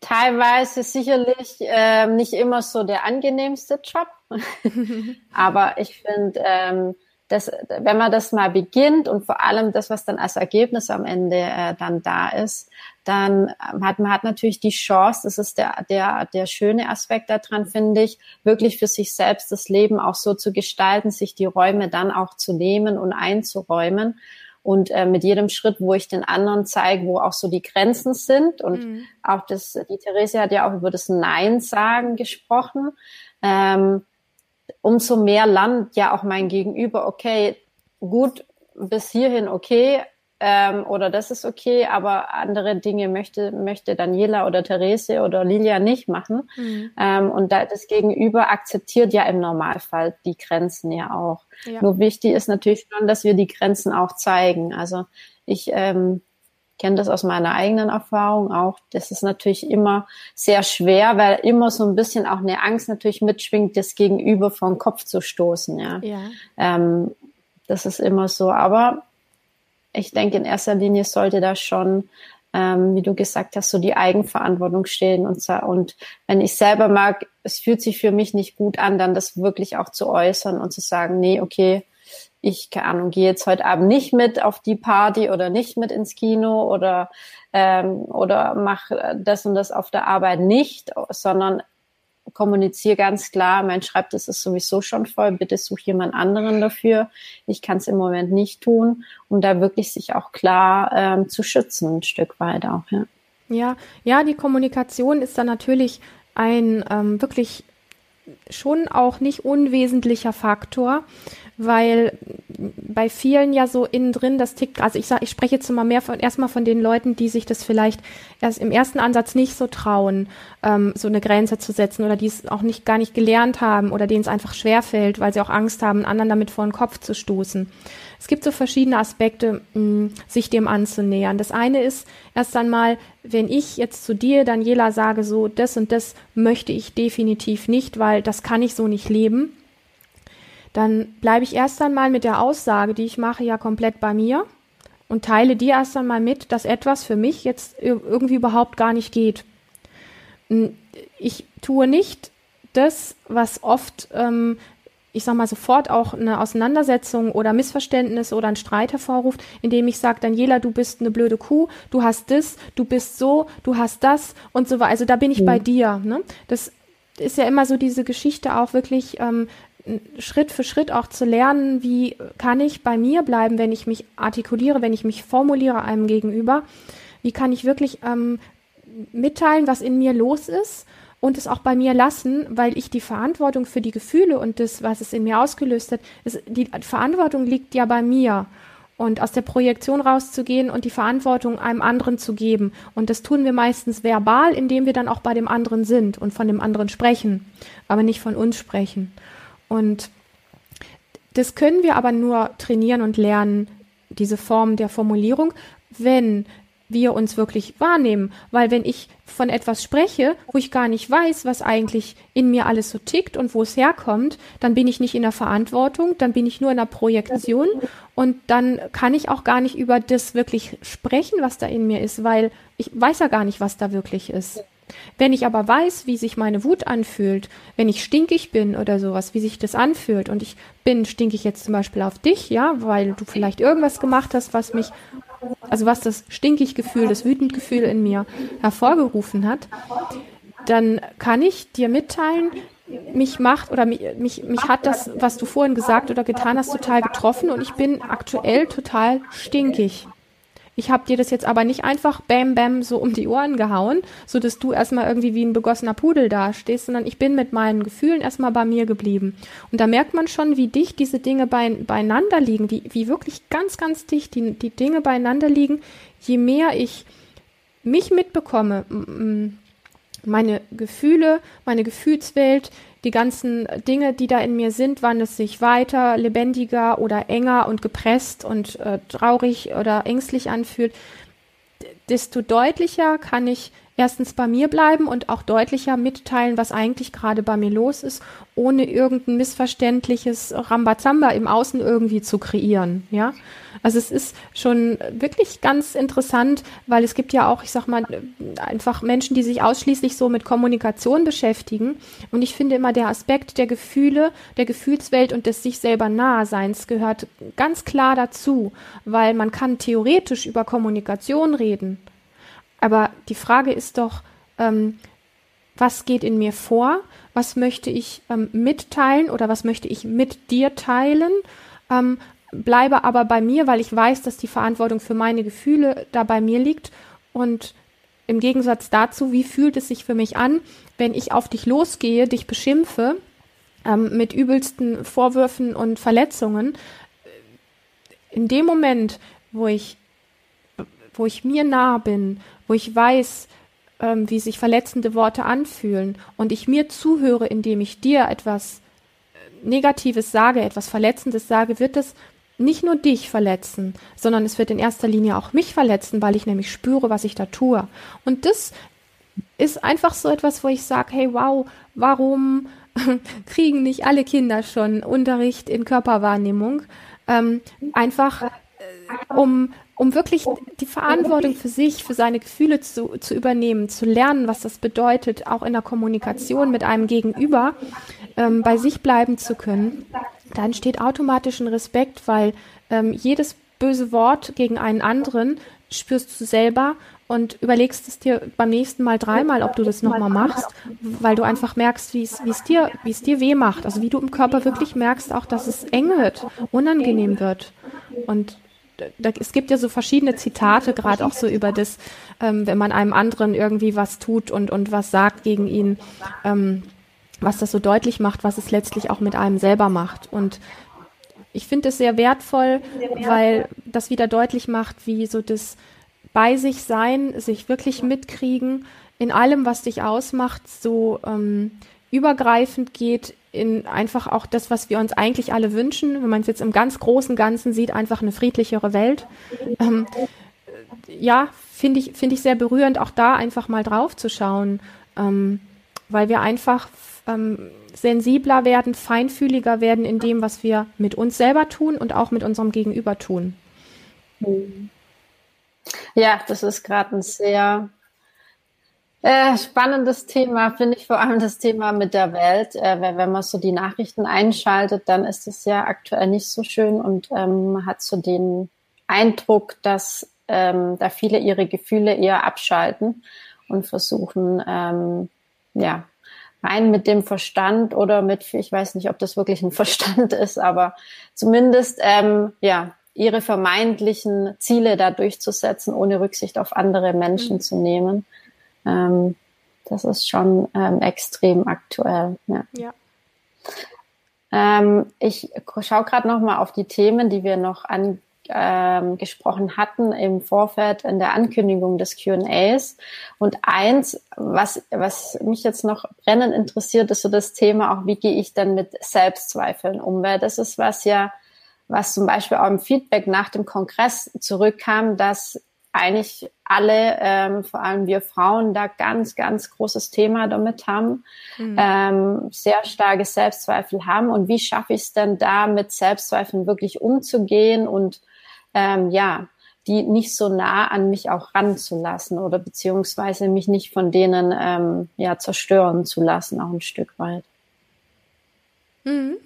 [SPEAKER 1] teilweise sicherlich ähm, nicht immer so der angenehmste Job, aber ich finde, ähm, dass, wenn man das mal beginnt und vor allem das, was dann als Ergebnis am Ende äh, dann da ist, dann hat man hat natürlich die Chance, das ist der, der, der schöne Aspekt daran, finde ich, wirklich für sich selbst das Leben auch so zu gestalten, sich die Räume dann auch zu nehmen und einzuräumen. Und äh, mit jedem Schritt, wo ich den anderen zeige, wo auch so die Grenzen sind. Und mhm. auch das, die Therese hat ja auch über das Nein sagen gesprochen. Ähm, umso mehr lernt ja auch mein Gegenüber, okay, gut, bis hierhin okay, ähm, oder das ist okay, aber andere Dinge möchte, möchte Daniela oder Therese oder Lilia nicht machen. Mhm. Ähm, und da, das Gegenüber akzeptiert ja im Normalfall die Grenzen ja auch. Ja. Nur wichtig ist natürlich schon, dass wir die Grenzen auch zeigen. Also ich ähm, kenne das aus meiner eigenen Erfahrung auch. Das ist natürlich immer sehr schwer, weil immer so ein bisschen auch eine Angst natürlich mitschwingt, das Gegenüber vom Kopf zu stoßen. Ja, ja. Ähm, das ist immer so. Aber ich denke, in erster Linie sollte da schon, ähm, wie du gesagt hast, so die Eigenverantwortung stehen und, und wenn ich selber mag, es fühlt sich für mich nicht gut an, dann das wirklich auch zu äußern und zu sagen, nee, okay, ich, keine Ahnung, gehe jetzt heute Abend nicht mit auf die Party oder nicht mit ins Kino oder, ähm, oder mache das und das auf der Arbeit nicht, sondern kommuniziere ganz klar, mein Schreibtisch ist sowieso schon voll, bitte such jemand anderen dafür. Ich kann es im Moment nicht tun, um da wirklich sich auch klar ähm, zu schützen, ein Stück weit auch, ja.
[SPEAKER 2] Ja, ja, die Kommunikation ist da natürlich ein ähm, wirklich schon auch nicht unwesentlicher Faktor weil bei vielen ja so innen drin das tickt, also ich sage, ich spreche jetzt mal mehr von erstmal von den Leuten, die sich das vielleicht erst im ersten Ansatz nicht so trauen, ähm, so eine Grenze zu setzen oder die es auch nicht gar nicht gelernt haben oder denen es einfach schwerfällt, weil sie auch Angst haben, anderen damit vor den Kopf zu stoßen. Es gibt so verschiedene Aspekte, mh, sich dem anzunähern. Das eine ist erst einmal, wenn ich jetzt zu dir, Daniela, sage, so das und das möchte ich definitiv nicht, weil das kann ich so nicht leben dann bleibe ich erst einmal mit der Aussage, die ich mache, ja komplett bei mir. und teile dir erst einmal mit, dass etwas für mich jetzt irgendwie überhaupt gar nicht geht. Ich tue nicht das, was oft, ähm, ich sag mal, sofort auch eine Auseinandersetzung oder Missverständnis oder einen Streit hervorruft, indem ich sage, Daniela, du bist eine blöde Kuh, du hast das, du bist so, du hast das und so weiter. Also da bin ich mhm. bei dir. Ne? Das ist ja immer so diese Geschichte auch wirklich ähm, Schritt für Schritt auch zu lernen, wie kann ich bei mir bleiben, wenn ich mich artikuliere, wenn ich mich formuliere einem gegenüber. Wie kann ich wirklich ähm, mitteilen, was in mir los ist und es auch bei mir lassen, weil ich die Verantwortung für die Gefühle und das, was es in mir ausgelöst hat, ist, die Verantwortung liegt ja bei mir. Und aus der Projektion rauszugehen und die Verantwortung einem anderen zu geben. Und das tun wir meistens verbal, indem wir dann auch bei dem anderen sind und von dem anderen sprechen, aber nicht von uns sprechen. Und das können wir aber nur trainieren und lernen, diese Form der Formulierung, wenn wir uns wirklich wahrnehmen. Weil wenn ich von etwas spreche, wo ich gar nicht weiß, was eigentlich in mir alles so tickt und wo es herkommt, dann bin ich nicht in der Verantwortung, dann bin ich nur in der Projektion und dann kann ich auch gar nicht über das wirklich sprechen, was da in mir ist, weil ich weiß ja gar nicht, was da wirklich ist. Wenn ich aber weiß, wie sich meine Wut anfühlt, wenn ich stinkig bin oder sowas, wie sich das anfühlt und ich bin stinkig jetzt zum Beispiel auf dich, ja, weil du vielleicht irgendwas gemacht hast, was mich, also was das stinkig Gefühl, das wütend Gefühl in mir hervorgerufen hat, dann kann ich dir mitteilen, mich macht oder mich, mich, mich hat das, was du vorhin gesagt oder getan hast, total getroffen und ich bin aktuell total stinkig. Ich habe dir das jetzt aber nicht einfach bam bam so um die Ohren gehauen, so dass du erstmal irgendwie wie ein begossener Pudel dastehst, sondern ich bin mit meinen Gefühlen erstmal bei mir geblieben. Und da merkt man schon, wie dicht diese Dinge bei, beieinander liegen, wie, wie wirklich ganz, ganz dicht die, die Dinge beieinander liegen, je mehr ich mich mitbekomme, meine Gefühle, meine Gefühlswelt, die ganzen Dinge, die da in mir sind, wann es sich weiter, lebendiger oder enger und gepresst und äh, traurig oder ängstlich anfühlt, desto deutlicher kann ich erstens bei mir bleiben und auch deutlicher mitteilen, was eigentlich gerade bei mir los ist, ohne irgendein missverständliches Rambazamba im Außen irgendwie zu kreieren, ja. Also es ist schon wirklich ganz interessant, weil es gibt ja auch, ich sag mal, einfach Menschen, die sich ausschließlich so mit Kommunikation beschäftigen. Und ich finde immer der Aspekt der Gefühle, der Gefühlswelt und des sich selber Naheseins gehört ganz klar dazu, weil man kann theoretisch über Kommunikation reden. Aber die Frage ist doch, ähm, was geht in mir vor? Was möchte ich ähm, mitteilen oder was möchte ich mit dir teilen? Ähm, bleibe aber bei mir, weil ich weiß, dass die Verantwortung für meine Gefühle da bei mir liegt. Und im Gegensatz dazu, wie fühlt es sich für mich an, wenn ich auf dich losgehe, dich beschimpfe ähm, mit übelsten Vorwürfen und Verletzungen? In dem Moment, wo ich, wo ich mir nah bin, wo ich weiß, ähm, wie sich verletzende Worte anfühlen und ich mir zuhöre, indem ich dir etwas äh, Negatives sage, etwas Verletzendes sage, wird es nicht nur dich verletzen, sondern es wird in erster Linie auch mich verletzen, weil ich nämlich spüre, was ich da tue. Und das ist einfach so etwas, wo ich sage, hey, wow, warum kriegen nicht alle Kinder schon Unterricht in Körperwahrnehmung? Ähm, einfach äh, um um wirklich die Verantwortung für sich, für seine Gefühle zu, zu übernehmen, zu lernen, was das bedeutet, auch in der Kommunikation mit einem Gegenüber ähm, bei sich bleiben zu können, da entsteht automatisch ein Respekt, weil ähm, jedes böse Wort gegen einen anderen spürst du selber und überlegst es dir beim nächsten Mal dreimal, ob du das nochmal machst, weil du einfach merkst, wie es dir, wie es dir weh macht. Also wie du im Körper wirklich merkst, auch dass es eng wird, unangenehm wird. Und da, es gibt ja so verschiedene Zitate, gerade auch so über das, ähm, wenn man einem anderen irgendwie was tut und, und was sagt gegen ihn, ähm, was das so deutlich macht, was es letztlich auch mit einem selber macht. Und ich finde es sehr wertvoll, weil das wieder deutlich macht, wie so das bei sich sein, sich wirklich mitkriegen, in allem, was dich ausmacht, so ähm, übergreifend geht in einfach auch das, was wir uns eigentlich alle wünschen, wenn man es jetzt im ganz großen Ganzen sieht, einfach eine friedlichere Welt. Ähm, ja, finde ich, finde ich sehr berührend, auch da einfach mal drauf zu schauen, ähm, weil wir einfach ähm, sensibler werden, feinfühliger werden in dem, was wir mit uns selber tun und auch mit unserem Gegenüber tun.
[SPEAKER 1] Ja, das ist gerade ein sehr äh, spannendes Thema, finde ich vor allem das Thema mit der Welt. Äh, wenn man so die Nachrichten einschaltet, dann ist es ja aktuell nicht so schön und ähm, man hat so den Eindruck, dass ähm, da viele ihre Gefühle eher abschalten und versuchen, ähm, ja, rein mit dem Verstand oder mit, ich weiß nicht, ob das wirklich ein Verstand ist, aber zumindest, ähm, ja, ihre vermeintlichen Ziele da durchzusetzen, ohne Rücksicht auf andere Menschen mhm. zu nehmen. Ähm, das ist schon ähm, extrem aktuell. Ja. ja. Ähm, ich schaue gerade noch mal auf die Themen, die wir noch angesprochen ähm, hatten im Vorfeld in der Ankündigung des Q&As. Und eins, was, was mich jetzt noch brennend interessiert, ist so das Thema auch, wie gehe ich denn mit Selbstzweifeln um? Weil das ist was ja, was zum Beispiel auch im Feedback nach dem Kongress zurückkam, dass eigentlich alle, ähm, vor allem wir Frauen, da ganz, ganz großes Thema damit haben, mhm. ähm, sehr starke Selbstzweifel haben. Und wie schaffe ich es denn da, mit Selbstzweifeln wirklich umzugehen und ähm, ja, die nicht so nah an mich auch ranzulassen oder beziehungsweise mich nicht von denen ähm, ja zerstören zu lassen, auch ein Stück weit. Mhm.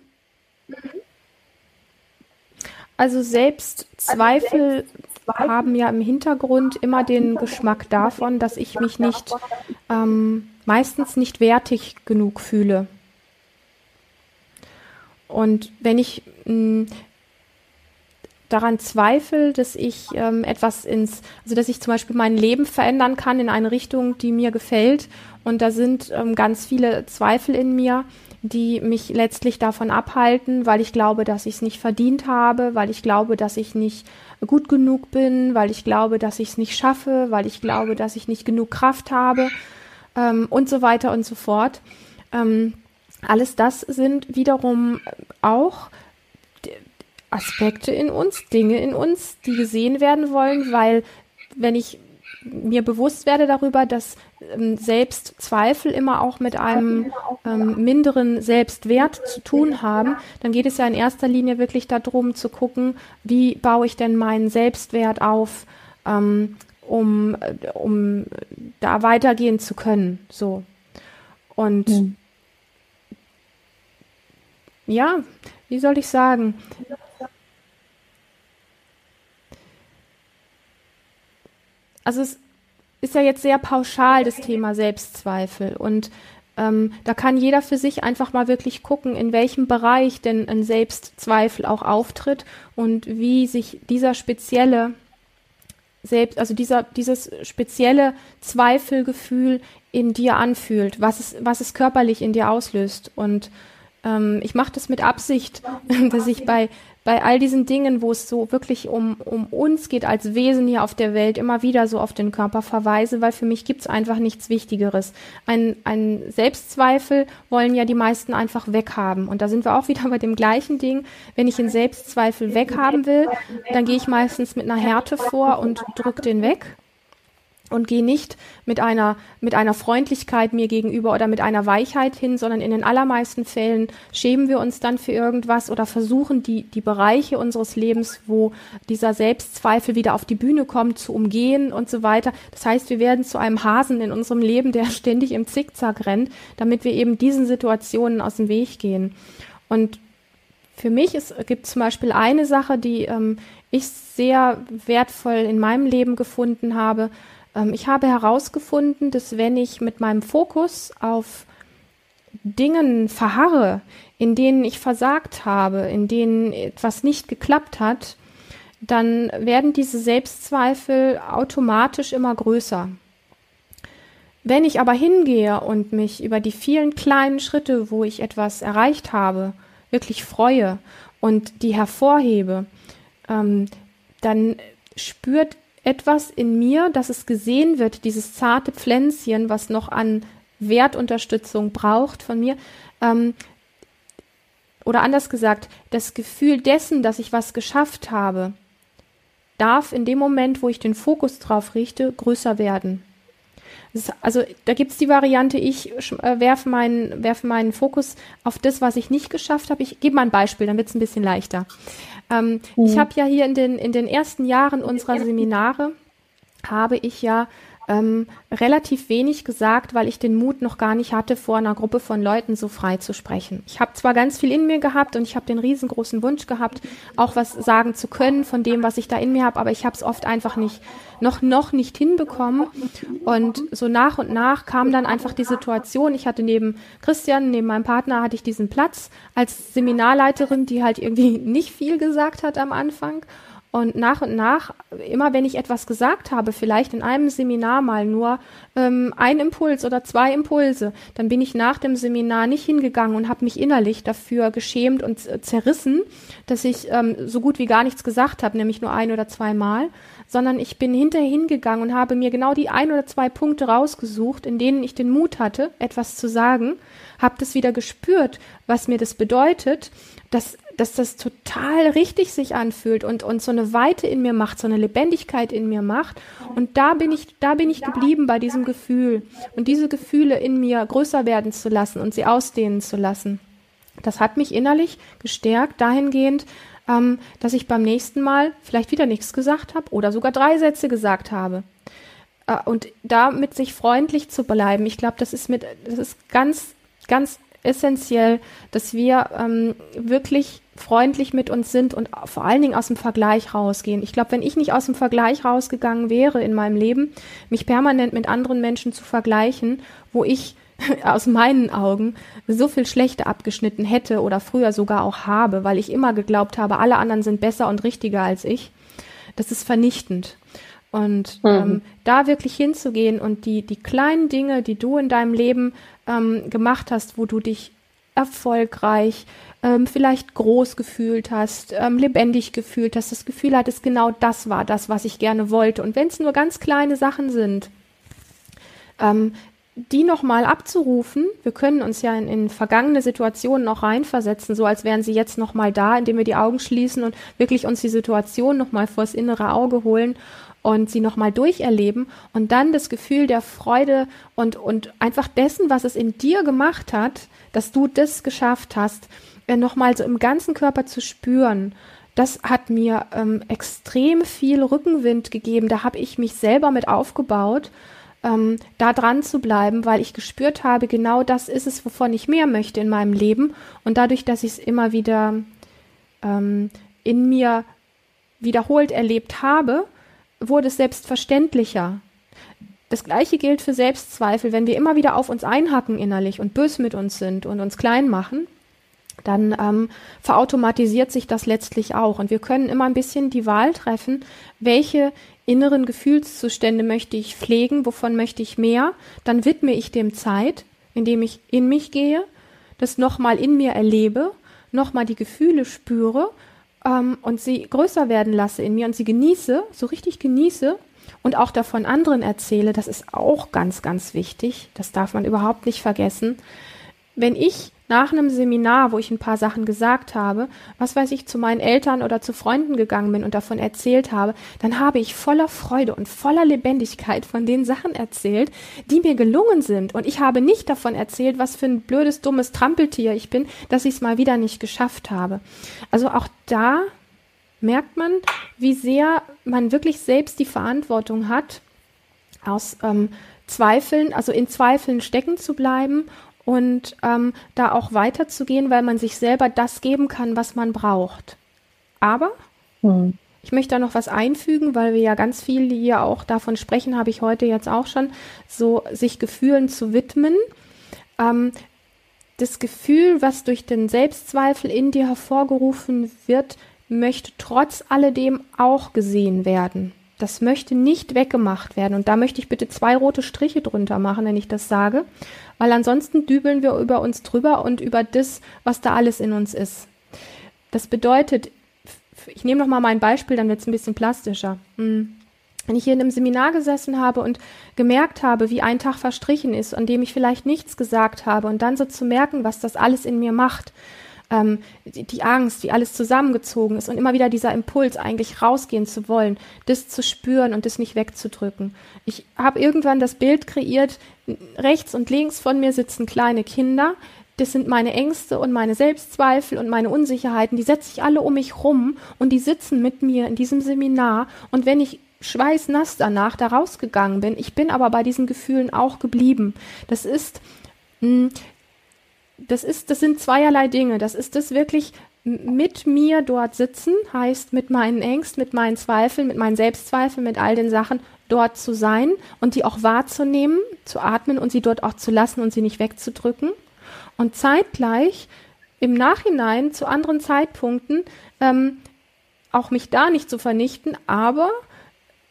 [SPEAKER 2] Also Selbstzweifel haben ja im Hintergrund immer den Geschmack davon, dass ich mich nicht ähm, meistens nicht wertig genug fühle. Und wenn ich mh, hm, daran zweifle, dass ich ähm, etwas ins, also dass ich zum Beispiel mein Leben verändern kann in eine Richtung, die mir gefällt, und da sind ähm, ganz viele Zweifel in mir, die mich letztlich davon abhalten, weil ich glaube, dass ich es nicht verdient habe, weil ich glaube, dass ich nicht gut genug bin, weil ich glaube, dass ich es nicht schaffe, weil ich glaube, dass ich nicht genug Kraft habe ähm, und so weiter und so fort. Ähm, alles das sind wiederum auch Aspekte in uns, Dinge in uns, die gesehen werden wollen, weil wenn ich mir bewusst werde darüber, dass Selbstzweifel immer auch mit einem ähm, minderen Selbstwert zu tun haben, dann geht es ja in erster Linie wirklich darum zu gucken, wie baue ich denn meinen Selbstwert auf, ähm, um, um da weitergehen zu können. So. Und mhm. ja, wie soll ich sagen? Also es ist ja jetzt sehr pauschal das Thema Selbstzweifel und ähm, da kann jeder für sich einfach mal wirklich gucken, in welchem Bereich denn ein Selbstzweifel auch auftritt und wie sich dieser spezielle selbst, also dieser, dieses spezielle Zweifelgefühl in dir anfühlt, was es, was es körperlich in dir auslöst. Und ähm, ich mache das mit Absicht, dass ich bei bei all diesen Dingen, wo es so wirklich um, um uns geht als Wesen hier auf der Welt, immer wieder so auf den Körper verweise, weil für mich gibt's einfach nichts Wichtigeres. Ein, ein Selbstzweifel wollen ja die meisten einfach weghaben. Und da sind wir auch wieder bei dem gleichen Ding. Wenn ich einen Selbstzweifel weghaben will, dann gehe ich meistens mit einer Härte vor und drück den weg und gehe nicht mit einer, mit einer Freundlichkeit mir gegenüber oder mit einer Weichheit hin, sondern in den allermeisten Fällen schämen wir uns dann für irgendwas oder versuchen die, die Bereiche unseres Lebens, wo dieser Selbstzweifel wieder auf die Bühne kommt, zu umgehen und so weiter. Das heißt, wir werden zu einem Hasen in unserem Leben, der ständig im Zickzack rennt, damit wir eben diesen Situationen aus dem Weg gehen. Und für mich ist, gibt zum Beispiel eine Sache, die ähm, ich sehr wertvoll in meinem Leben gefunden habe, ähm, ich habe herausgefunden, dass wenn ich mit meinem Fokus auf Dingen verharre, in denen ich versagt habe, in denen etwas nicht geklappt hat, dann werden diese Selbstzweifel automatisch immer größer. Wenn ich aber hingehe und mich über die vielen kleinen Schritte, wo ich etwas erreicht habe, wirklich freue und die hervorhebe, ähm, dann spürt etwas in mir, dass es gesehen wird, dieses zarte Pflänzchen, was noch an Wertunterstützung braucht von mir. Ähm, oder anders gesagt, das Gefühl dessen, dass ich was geschafft habe, darf in dem Moment, wo ich den Fokus drauf richte, größer werden. Das, also da gibt's die Variante, ich äh, werfe meinen, werfe meinen Fokus auf das, was ich nicht geschafft habe. Ich gebe mal ein Beispiel, dann wird's ein bisschen leichter. Ähm, mhm. Ich habe ja hier in den, in den ersten Jahren unserer Seminare, habe ich ja ähm, relativ wenig gesagt, weil ich den Mut noch gar nicht hatte, vor einer Gruppe von Leuten so frei zu sprechen. Ich habe zwar ganz viel in mir gehabt und ich habe den riesengroßen Wunsch gehabt, auch was sagen zu können von dem, was ich da in mir habe, aber ich habe es oft einfach nicht noch noch nicht hinbekommen. Und so nach und nach kam dann einfach die Situation. Ich hatte neben Christian, neben meinem Partner, hatte ich diesen Platz als Seminarleiterin, die halt irgendwie nicht viel gesagt hat am Anfang. Und nach und nach, immer wenn ich etwas gesagt habe, vielleicht in einem Seminar mal nur ähm, ein Impuls oder zwei Impulse, dann bin ich nach dem Seminar nicht hingegangen und habe mich innerlich dafür geschämt und zerrissen, dass ich ähm, so gut wie gar nichts gesagt habe, nämlich nur ein oder zwei Mal, sondern ich bin hinterher hingegangen und habe mir genau die ein oder zwei Punkte rausgesucht, in denen ich den Mut hatte, etwas zu sagen, habe das wieder gespürt, was mir das bedeutet, dass dass das total richtig sich anfühlt und, und so eine Weite in mir macht, so eine Lebendigkeit in mir macht. Und da bin ich, da bin ich geblieben bei diesem Gefühl. Und diese Gefühle in mir größer werden zu lassen und sie ausdehnen zu lassen. Das hat mich innerlich gestärkt dahingehend, ähm, dass ich beim nächsten Mal vielleicht wieder nichts gesagt habe oder sogar drei Sätze gesagt habe. Äh, und da mit sich freundlich zu bleiben, ich glaube, das ist mit, das ist ganz, ganz essentiell, dass wir ähm, wirklich freundlich mit uns sind und vor allen Dingen aus dem Vergleich rausgehen. Ich glaube, wenn ich nicht aus dem Vergleich rausgegangen wäre in meinem Leben, mich permanent mit anderen Menschen zu vergleichen, wo ich aus meinen Augen so viel schlechter abgeschnitten hätte oder früher sogar auch habe, weil ich immer geglaubt habe, alle anderen sind besser und richtiger als ich. Das ist vernichtend. Und mhm. ähm, da wirklich hinzugehen und die, die kleinen Dinge, die du in deinem Leben ähm, gemacht hast, wo du dich erfolgreich, ähm, vielleicht groß gefühlt hast, ähm, lebendig gefühlt hast, das Gefühl hattest, genau das war das, was ich gerne wollte. Und wenn es nur ganz kleine Sachen sind, ähm, die nochmal abzurufen, wir können uns ja in, in vergangene Situationen noch reinversetzen, so als wären sie jetzt nochmal da, indem wir die Augen schließen und wirklich uns die Situation nochmal vors innere Auge holen und sie nochmal durcherleben und dann das Gefühl der Freude und, und einfach dessen, was es in dir gemacht hat, dass du das geschafft hast, äh, nochmal so im ganzen Körper zu spüren. Das hat mir ähm, extrem viel Rückenwind gegeben. Da habe ich mich selber mit aufgebaut, ähm, da dran zu bleiben, weil ich gespürt habe, genau das ist es, wovon ich mehr möchte in meinem Leben. Und dadurch, dass ich es immer wieder ähm, in mir wiederholt erlebt habe, wurde es selbstverständlicher. Das gleiche gilt für Selbstzweifel. Wenn wir immer wieder auf uns einhacken innerlich und bös mit uns sind und uns klein machen, dann ähm, verautomatisiert sich das letztlich auch. Und wir können immer ein bisschen die Wahl treffen, welche inneren Gefühlszustände möchte ich pflegen, wovon möchte ich mehr. Dann widme ich dem Zeit, indem ich in mich gehe, das nochmal in mir erlebe, nochmal die Gefühle spüre ähm, und sie größer werden lasse in mir und sie genieße, so richtig genieße und auch davon anderen erzähle, das ist auch ganz, ganz wichtig. Das darf man überhaupt nicht vergessen. Wenn ich nach einem Seminar, wo ich ein paar Sachen gesagt habe, was weiß ich, zu meinen Eltern oder zu Freunden gegangen bin und davon erzählt habe, dann habe ich voller Freude und voller Lebendigkeit von den Sachen erzählt, die mir gelungen sind. Und ich habe nicht davon erzählt, was für ein blödes, dummes Trampeltier ich bin, dass ich es mal wieder nicht geschafft habe. Also auch da merkt man, wie sehr man wirklich selbst die Verantwortung hat, aus ähm, Zweifeln, also in Zweifeln stecken zu bleiben und ähm, da auch weiterzugehen, weil man sich selber das geben kann, was man braucht. Aber hm. ich möchte da noch was einfügen, weil wir ja ganz viel hier auch davon sprechen, habe ich heute jetzt auch schon, so sich Gefühlen zu widmen. Ähm, das Gefühl, was durch den Selbstzweifel in dir hervorgerufen wird, möchte trotz alledem auch gesehen werden. Das möchte nicht weggemacht werden. Und da möchte ich bitte zwei rote Striche drunter machen, wenn ich das sage, weil ansonsten dübeln wir über uns drüber und über das, was da alles in uns ist. Das bedeutet, ich nehme noch mal mein Beispiel, dann wird es ein bisschen plastischer. Hm. Wenn ich hier in einem Seminar gesessen habe und gemerkt habe, wie ein Tag verstrichen ist, an dem ich vielleicht nichts gesagt habe und dann so zu merken, was das alles in mir macht, ähm, die, die Angst, wie alles zusammengezogen ist und immer wieder dieser Impuls, eigentlich rausgehen zu wollen, das zu spüren und das nicht wegzudrücken. Ich habe irgendwann das Bild kreiert, rechts und links von mir sitzen kleine Kinder, das sind meine Ängste und meine Selbstzweifel und meine Unsicherheiten, die setze ich alle um mich rum und die sitzen mit mir in diesem Seminar und wenn ich schweißnass danach da rausgegangen bin. Ich bin aber bei diesen Gefühlen auch geblieben. Das ist, hm, das ist, das sind zweierlei Dinge. Das ist das wirklich mit mir dort sitzen, heißt mit meinen Ängsten, mit meinen Zweifeln, mit meinen Selbstzweifeln, mit all den Sachen dort zu sein und die auch wahrzunehmen, zu atmen und sie dort auch zu lassen und sie nicht wegzudrücken. Und zeitgleich im Nachhinein zu anderen Zeitpunkten ähm, auch mich da nicht zu vernichten, aber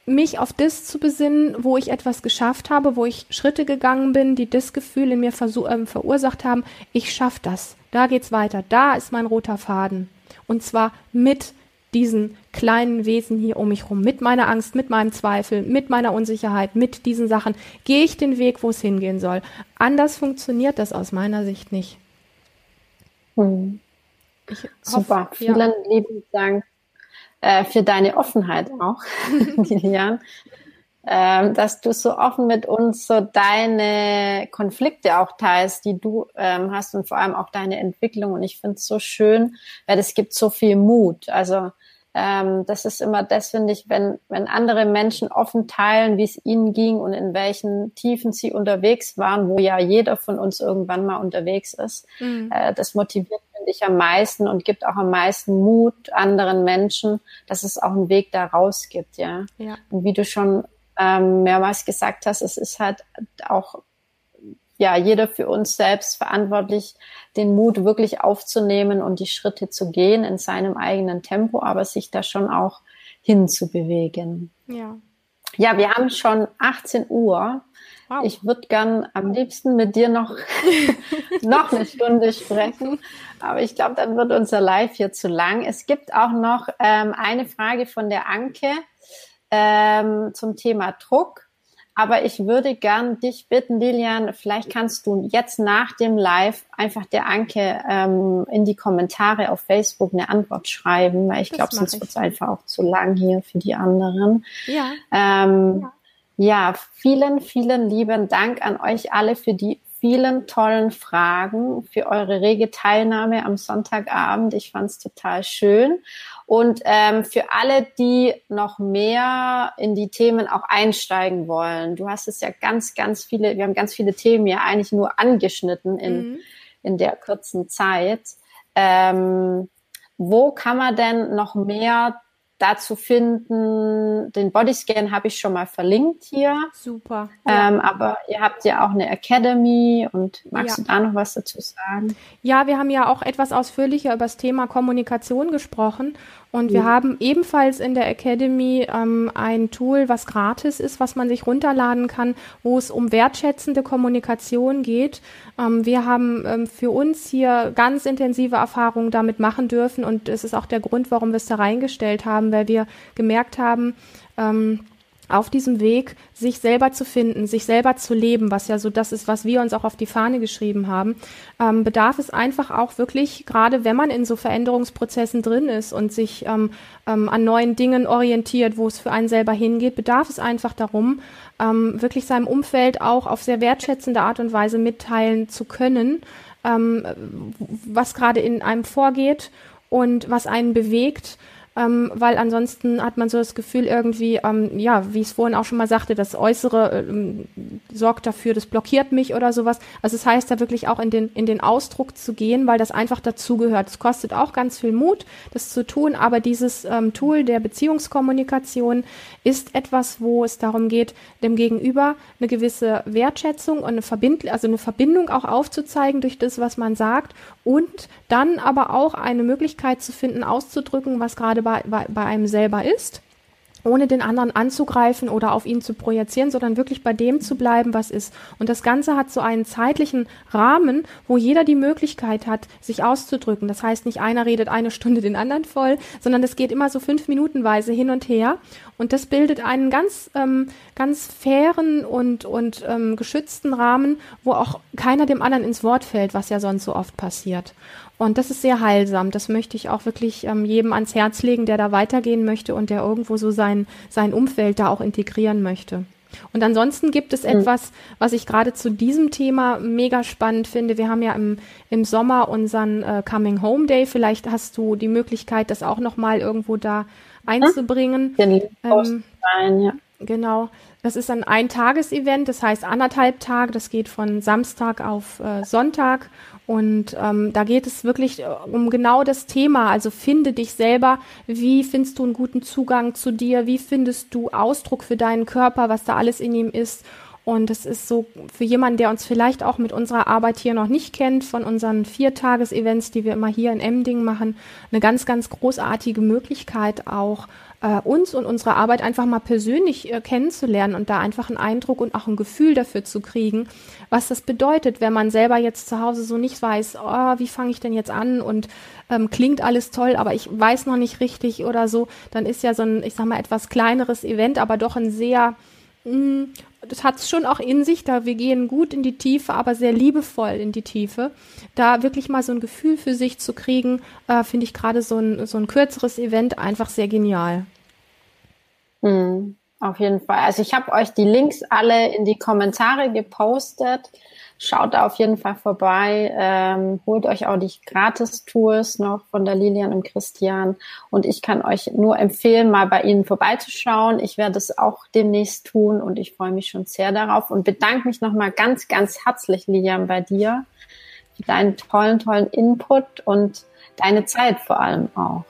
[SPEAKER 2] mich auf das zu besinnen, wo ich etwas geschafft habe, wo ich Schritte gegangen bin, die das Gefühl in mir äh, verursacht haben, ich schaffe das, da geht's weiter, da ist mein roter Faden. Und zwar mit diesen kleinen Wesen hier um mich rum, mit meiner Angst, mit meinem Zweifel, mit meiner Unsicherheit, mit diesen Sachen, gehe ich den Weg, wo es hingehen soll. Anders funktioniert das aus meiner Sicht nicht.
[SPEAKER 1] Hm. Super, hoffe, vielen ja. lieben Dank äh, für deine Offenheit auch, Lilian. Ähm, dass du so offen mit uns so deine Konflikte auch teilst, die du ähm, hast und vor allem auch deine Entwicklung. Und ich finde es so schön, weil es gibt so viel Mut. Also ähm, das ist immer das, finde ich, wenn, wenn andere Menschen offen teilen, wie es ihnen ging und in welchen Tiefen sie unterwegs waren, wo ja jeder von uns irgendwann mal unterwegs ist. Mhm. Äh, das motiviert, ich, am meisten und gibt auch am meisten Mut anderen Menschen, dass es auch einen Weg da raus gibt, ja. ja. Und wie du schon ähm, mehrmals gesagt hast, es ist halt auch ja, jeder für uns selbst verantwortlich, den Mut wirklich aufzunehmen und die Schritte zu gehen in seinem eigenen Tempo, aber sich da schon auch hinzubewegen. Ja. Ja, wir haben schon 18 Uhr. Wow. Ich würde gern am liebsten mit dir noch, noch eine Stunde sprechen, aber ich glaube, dann wird unser Live hier zu lang. Es gibt auch noch ähm, eine Frage von der Anke ähm, zum Thema Druck. Aber ich würde gern dich bitten, Lilian, vielleicht kannst du jetzt nach dem Live einfach der Anke ähm, in die Kommentare auf Facebook eine Antwort schreiben, weil ich glaube, sonst wird es einfach auch zu lang hier für die anderen. Ja. Ähm, ja. Ja, vielen, vielen lieben Dank an euch alle für die vielen tollen Fragen, für eure rege Teilnahme am Sonntagabend. Ich fand es total schön. Und ähm, für alle, die noch mehr in die Themen auch einsteigen wollen, du hast es ja ganz, ganz viele, wir haben ganz viele Themen ja eigentlich nur angeschnitten in, mhm. in der kurzen Zeit. Ähm, wo kann man denn noch mehr dazu finden. Den Bodyscan habe ich schon mal verlinkt hier.
[SPEAKER 2] Super.
[SPEAKER 1] Ähm, aber ihr habt ja auch eine Academy und magst ja. du da noch was dazu sagen?
[SPEAKER 2] Ja, wir haben ja auch etwas ausführlicher über das Thema Kommunikation gesprochen und wir haben ebenfalls in der Academy ähm, ein Tool, was gratis ist, was man sich runterladen kann, wo es um wertschätzende Kommunikation geht. Ähm, wir haben ähm, für uns hier ganz intensive Erfahrungen damit machen dürfen und es ist auch der Grund, warum wir es da reingestellt haben, weil wir gemerkt haben, ähm, auf diesem Weg, sich selber zu finden, sich selber zu leben, was ja so das ist, was wir uns auch auf die Fahne geschrieben haben, ähm, bedarf es einfach auch wirklich, gerade wenn man in so Veränderungsprozessen drin ist und sich ähm, ähm, an neuen Dingen orientiert, wo es für einen selber hingeht, bedarf es einfach darum, ähm, wirklich seinem Umfeld auch auf sehr wertschätzende Art und Weise mitteilen zu können, ähm, was gerade in einem vorgeht und was einen bewegt ähm, weil ansonsten hat man so das Gefühl irgendwie, ähm, ja, wie ich es vorhin auch schon mal sagte, das Äußere ähm, sorgt dafür, das blockiert mich oder sowas. Also es das heißt da wirklich auch in den, in den Ausdruck zu gehen, weil das einfach dazugehört. Es kostet auch ganz viel Mut, das zu tun, aber dieses ähm, Tool der Beziehungskommunikation ist etwas, wo es darum geht, dem Gegenüber eine gewisse Wertschätzung und eine, Verbind also eine Verbindung auch aufzuzeigen durch das, was man sagt und dann aber auch eine Möglichkeit zu finden, auszudrücken, was gerade bei, bei, einem selber ist ohne den anderen anzugreifen oder auf ihn zu projizieren, sondern wirklich bei dem zu bleiben, was ist. Und das Ganze hat so einen zeitlichen Rahmen, wo jeder die Möglichkeit hat, sich auszudrücken. Das heißt, nicht einer redet eine Stunde den anderen voll, sondern es geht immer so fünf Minutenweise hin und her. Und das bildet einen ganz, ähm, ganz fairen und, und ähm, geschützten Rahmen, wo auch keiner dem anderen ins Wort fällt, was ja sonst so oft passiert. Und das ist sehr heilsam. Das möchte ich auch wirklich ähm, jedem ans Herz legen, der da weitergehen möchte und der irgendwo so sein, sein Umfeld da auch integrieren möchte. Und ansonsten gibt es mhm. etwas, was ich gerade zu diesem Thema mega spannend finde. Wir haben ja im, im Sommer unseren äh, Coming Home Day. Vielleicht hast du die Möglichkeit, das auch nochmal irgendwo da einzubringen.
[SPEAKER 1] Den ähm, rein, ja.
[SPEAKER 2] Genau. Das ist ein Eintages-Event, das heißt anderthalb Tage. Das geht von Samstag auf äh, Sonntag. Und ähm, da geht es wirklich äh, um genau das Thema. Also finde dich selber. Wie findest du einen guten Zugang zu dir? Wie findest du Ausdruck für deinen Körper, was da alles in ihm ist? Und es ist so für jemanden, der uns vielleicht auch mit unserer Arbeit hier noch nicht kennt, von unseren Viertages-Events, die wir immer hier in Emding machen, eine ganz, ganz großartige Möglichkeit auch, äh, uns und unsere Arbeit einfach mal persönlich äh, kennenzulernen und da einfach einen Eindruck und auch ein Gefühl dafür zu kriegen, was das bedeutet, wenn man selber jetzt zu Hause so nicht weiß, oh, wie fange ich denn jetzt an und ähm, klingt alles toll, aber ich weiß noch nicht richtig oder so, dann ist ja so ein, ich sag mal, etwas kleineres Event, aber doch ein sehr mm, das hat es schon auch in sich, da wir gehen gut in die Tiefe, aber sehr liebevoll in die Tiefe. Da wirklich mal so ein Gefühl für sich zu kriegen, äh, finde ich gerade so ein, so ein kürzeres Event einfach sehr genial.
[SPEAKER 1] Hm, auf jeden Fall. Also ich habe euch die Links alle in die Kommentare gepostet. Schaut da auf jeden Fall vorbei. Ähm, holt euch auch die Gratis-Tours noch von der Lilian und Christian. Und ich kann euch nur empfehlen, mal bei ihnen vorbeizuschauen. Ich werde es auch demnächst tun und ich freue mich schon sehr darauf und bedanke mich nochmal ganz, ganz herzlich, Lilian, bei dir für deinen tollen, tollen Input und deine Zeit vor allem auch.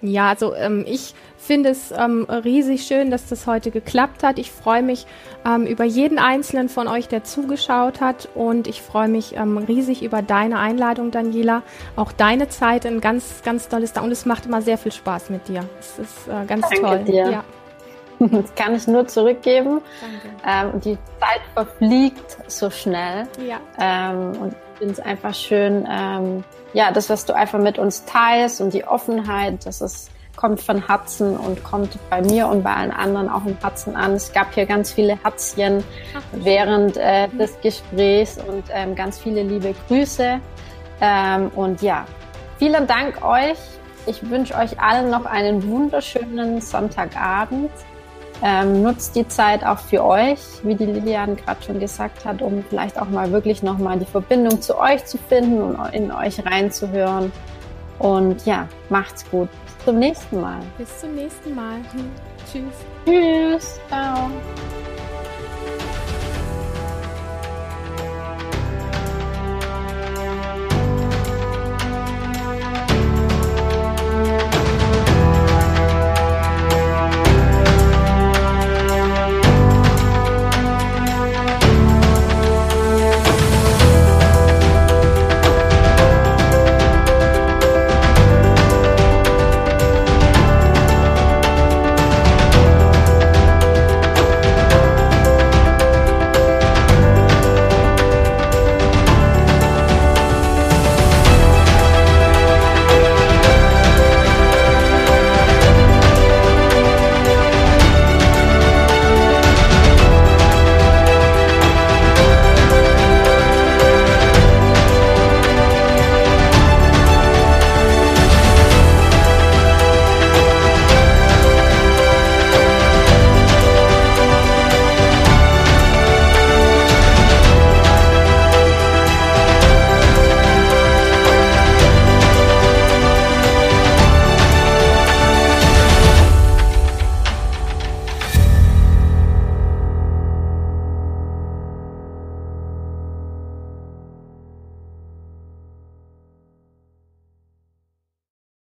[SPEAKER 2] Ja, also ähm, ich finde es ähm, riesig schön, dass das heute geklappt hat. Ich freue mich ähm, über jeden einzelnen von euch, der zugeschaut hat. Und ich freue mich ähm, riesig über deine Einladung, Daniela. Auch deine Zeit, ein ganz, ganz tolles da. Und es macht immer sehr viel Spaß mit dir. Es ist äh, ganz
[SPEAKER 1] Danke
[SPEAKER 2] toll.
[SPEAKER 1] Dir. Ja. Das kann ich nur zurückgeben. Ähm, die Zeit verfliegt so schnell. Ja. Ähm, und ich finde es einfach schön, ähm, ja, das, was du einfach mit uns teilst und die Offenheit, das ist kommt von Herzen und kommt bei mir und bei allen anderen auch im Herzen an. Es gab hier ganz viele Herzchen während äh, des Gesprächs und ähm, ganz viele liebe Grüße. Ähm, und ja, vielen Dank euch. Ich wünsche euch allen noch einen wunderschönen Sonntagabend. Ähm, nutzt die Zeit auch für euch, wie die Lilian gerade schon gesagt hat, um vielleicht auch mal wirklich nochmal die Verbindung zu euch zu finden und in euch reinzuhören. Und ja, macht's gut zum nächsten Mal.
[SPEAKER 2] Bis zum nächsten Mal. Tschüss.
[SPEAKER 1] Tschüss. Ciao.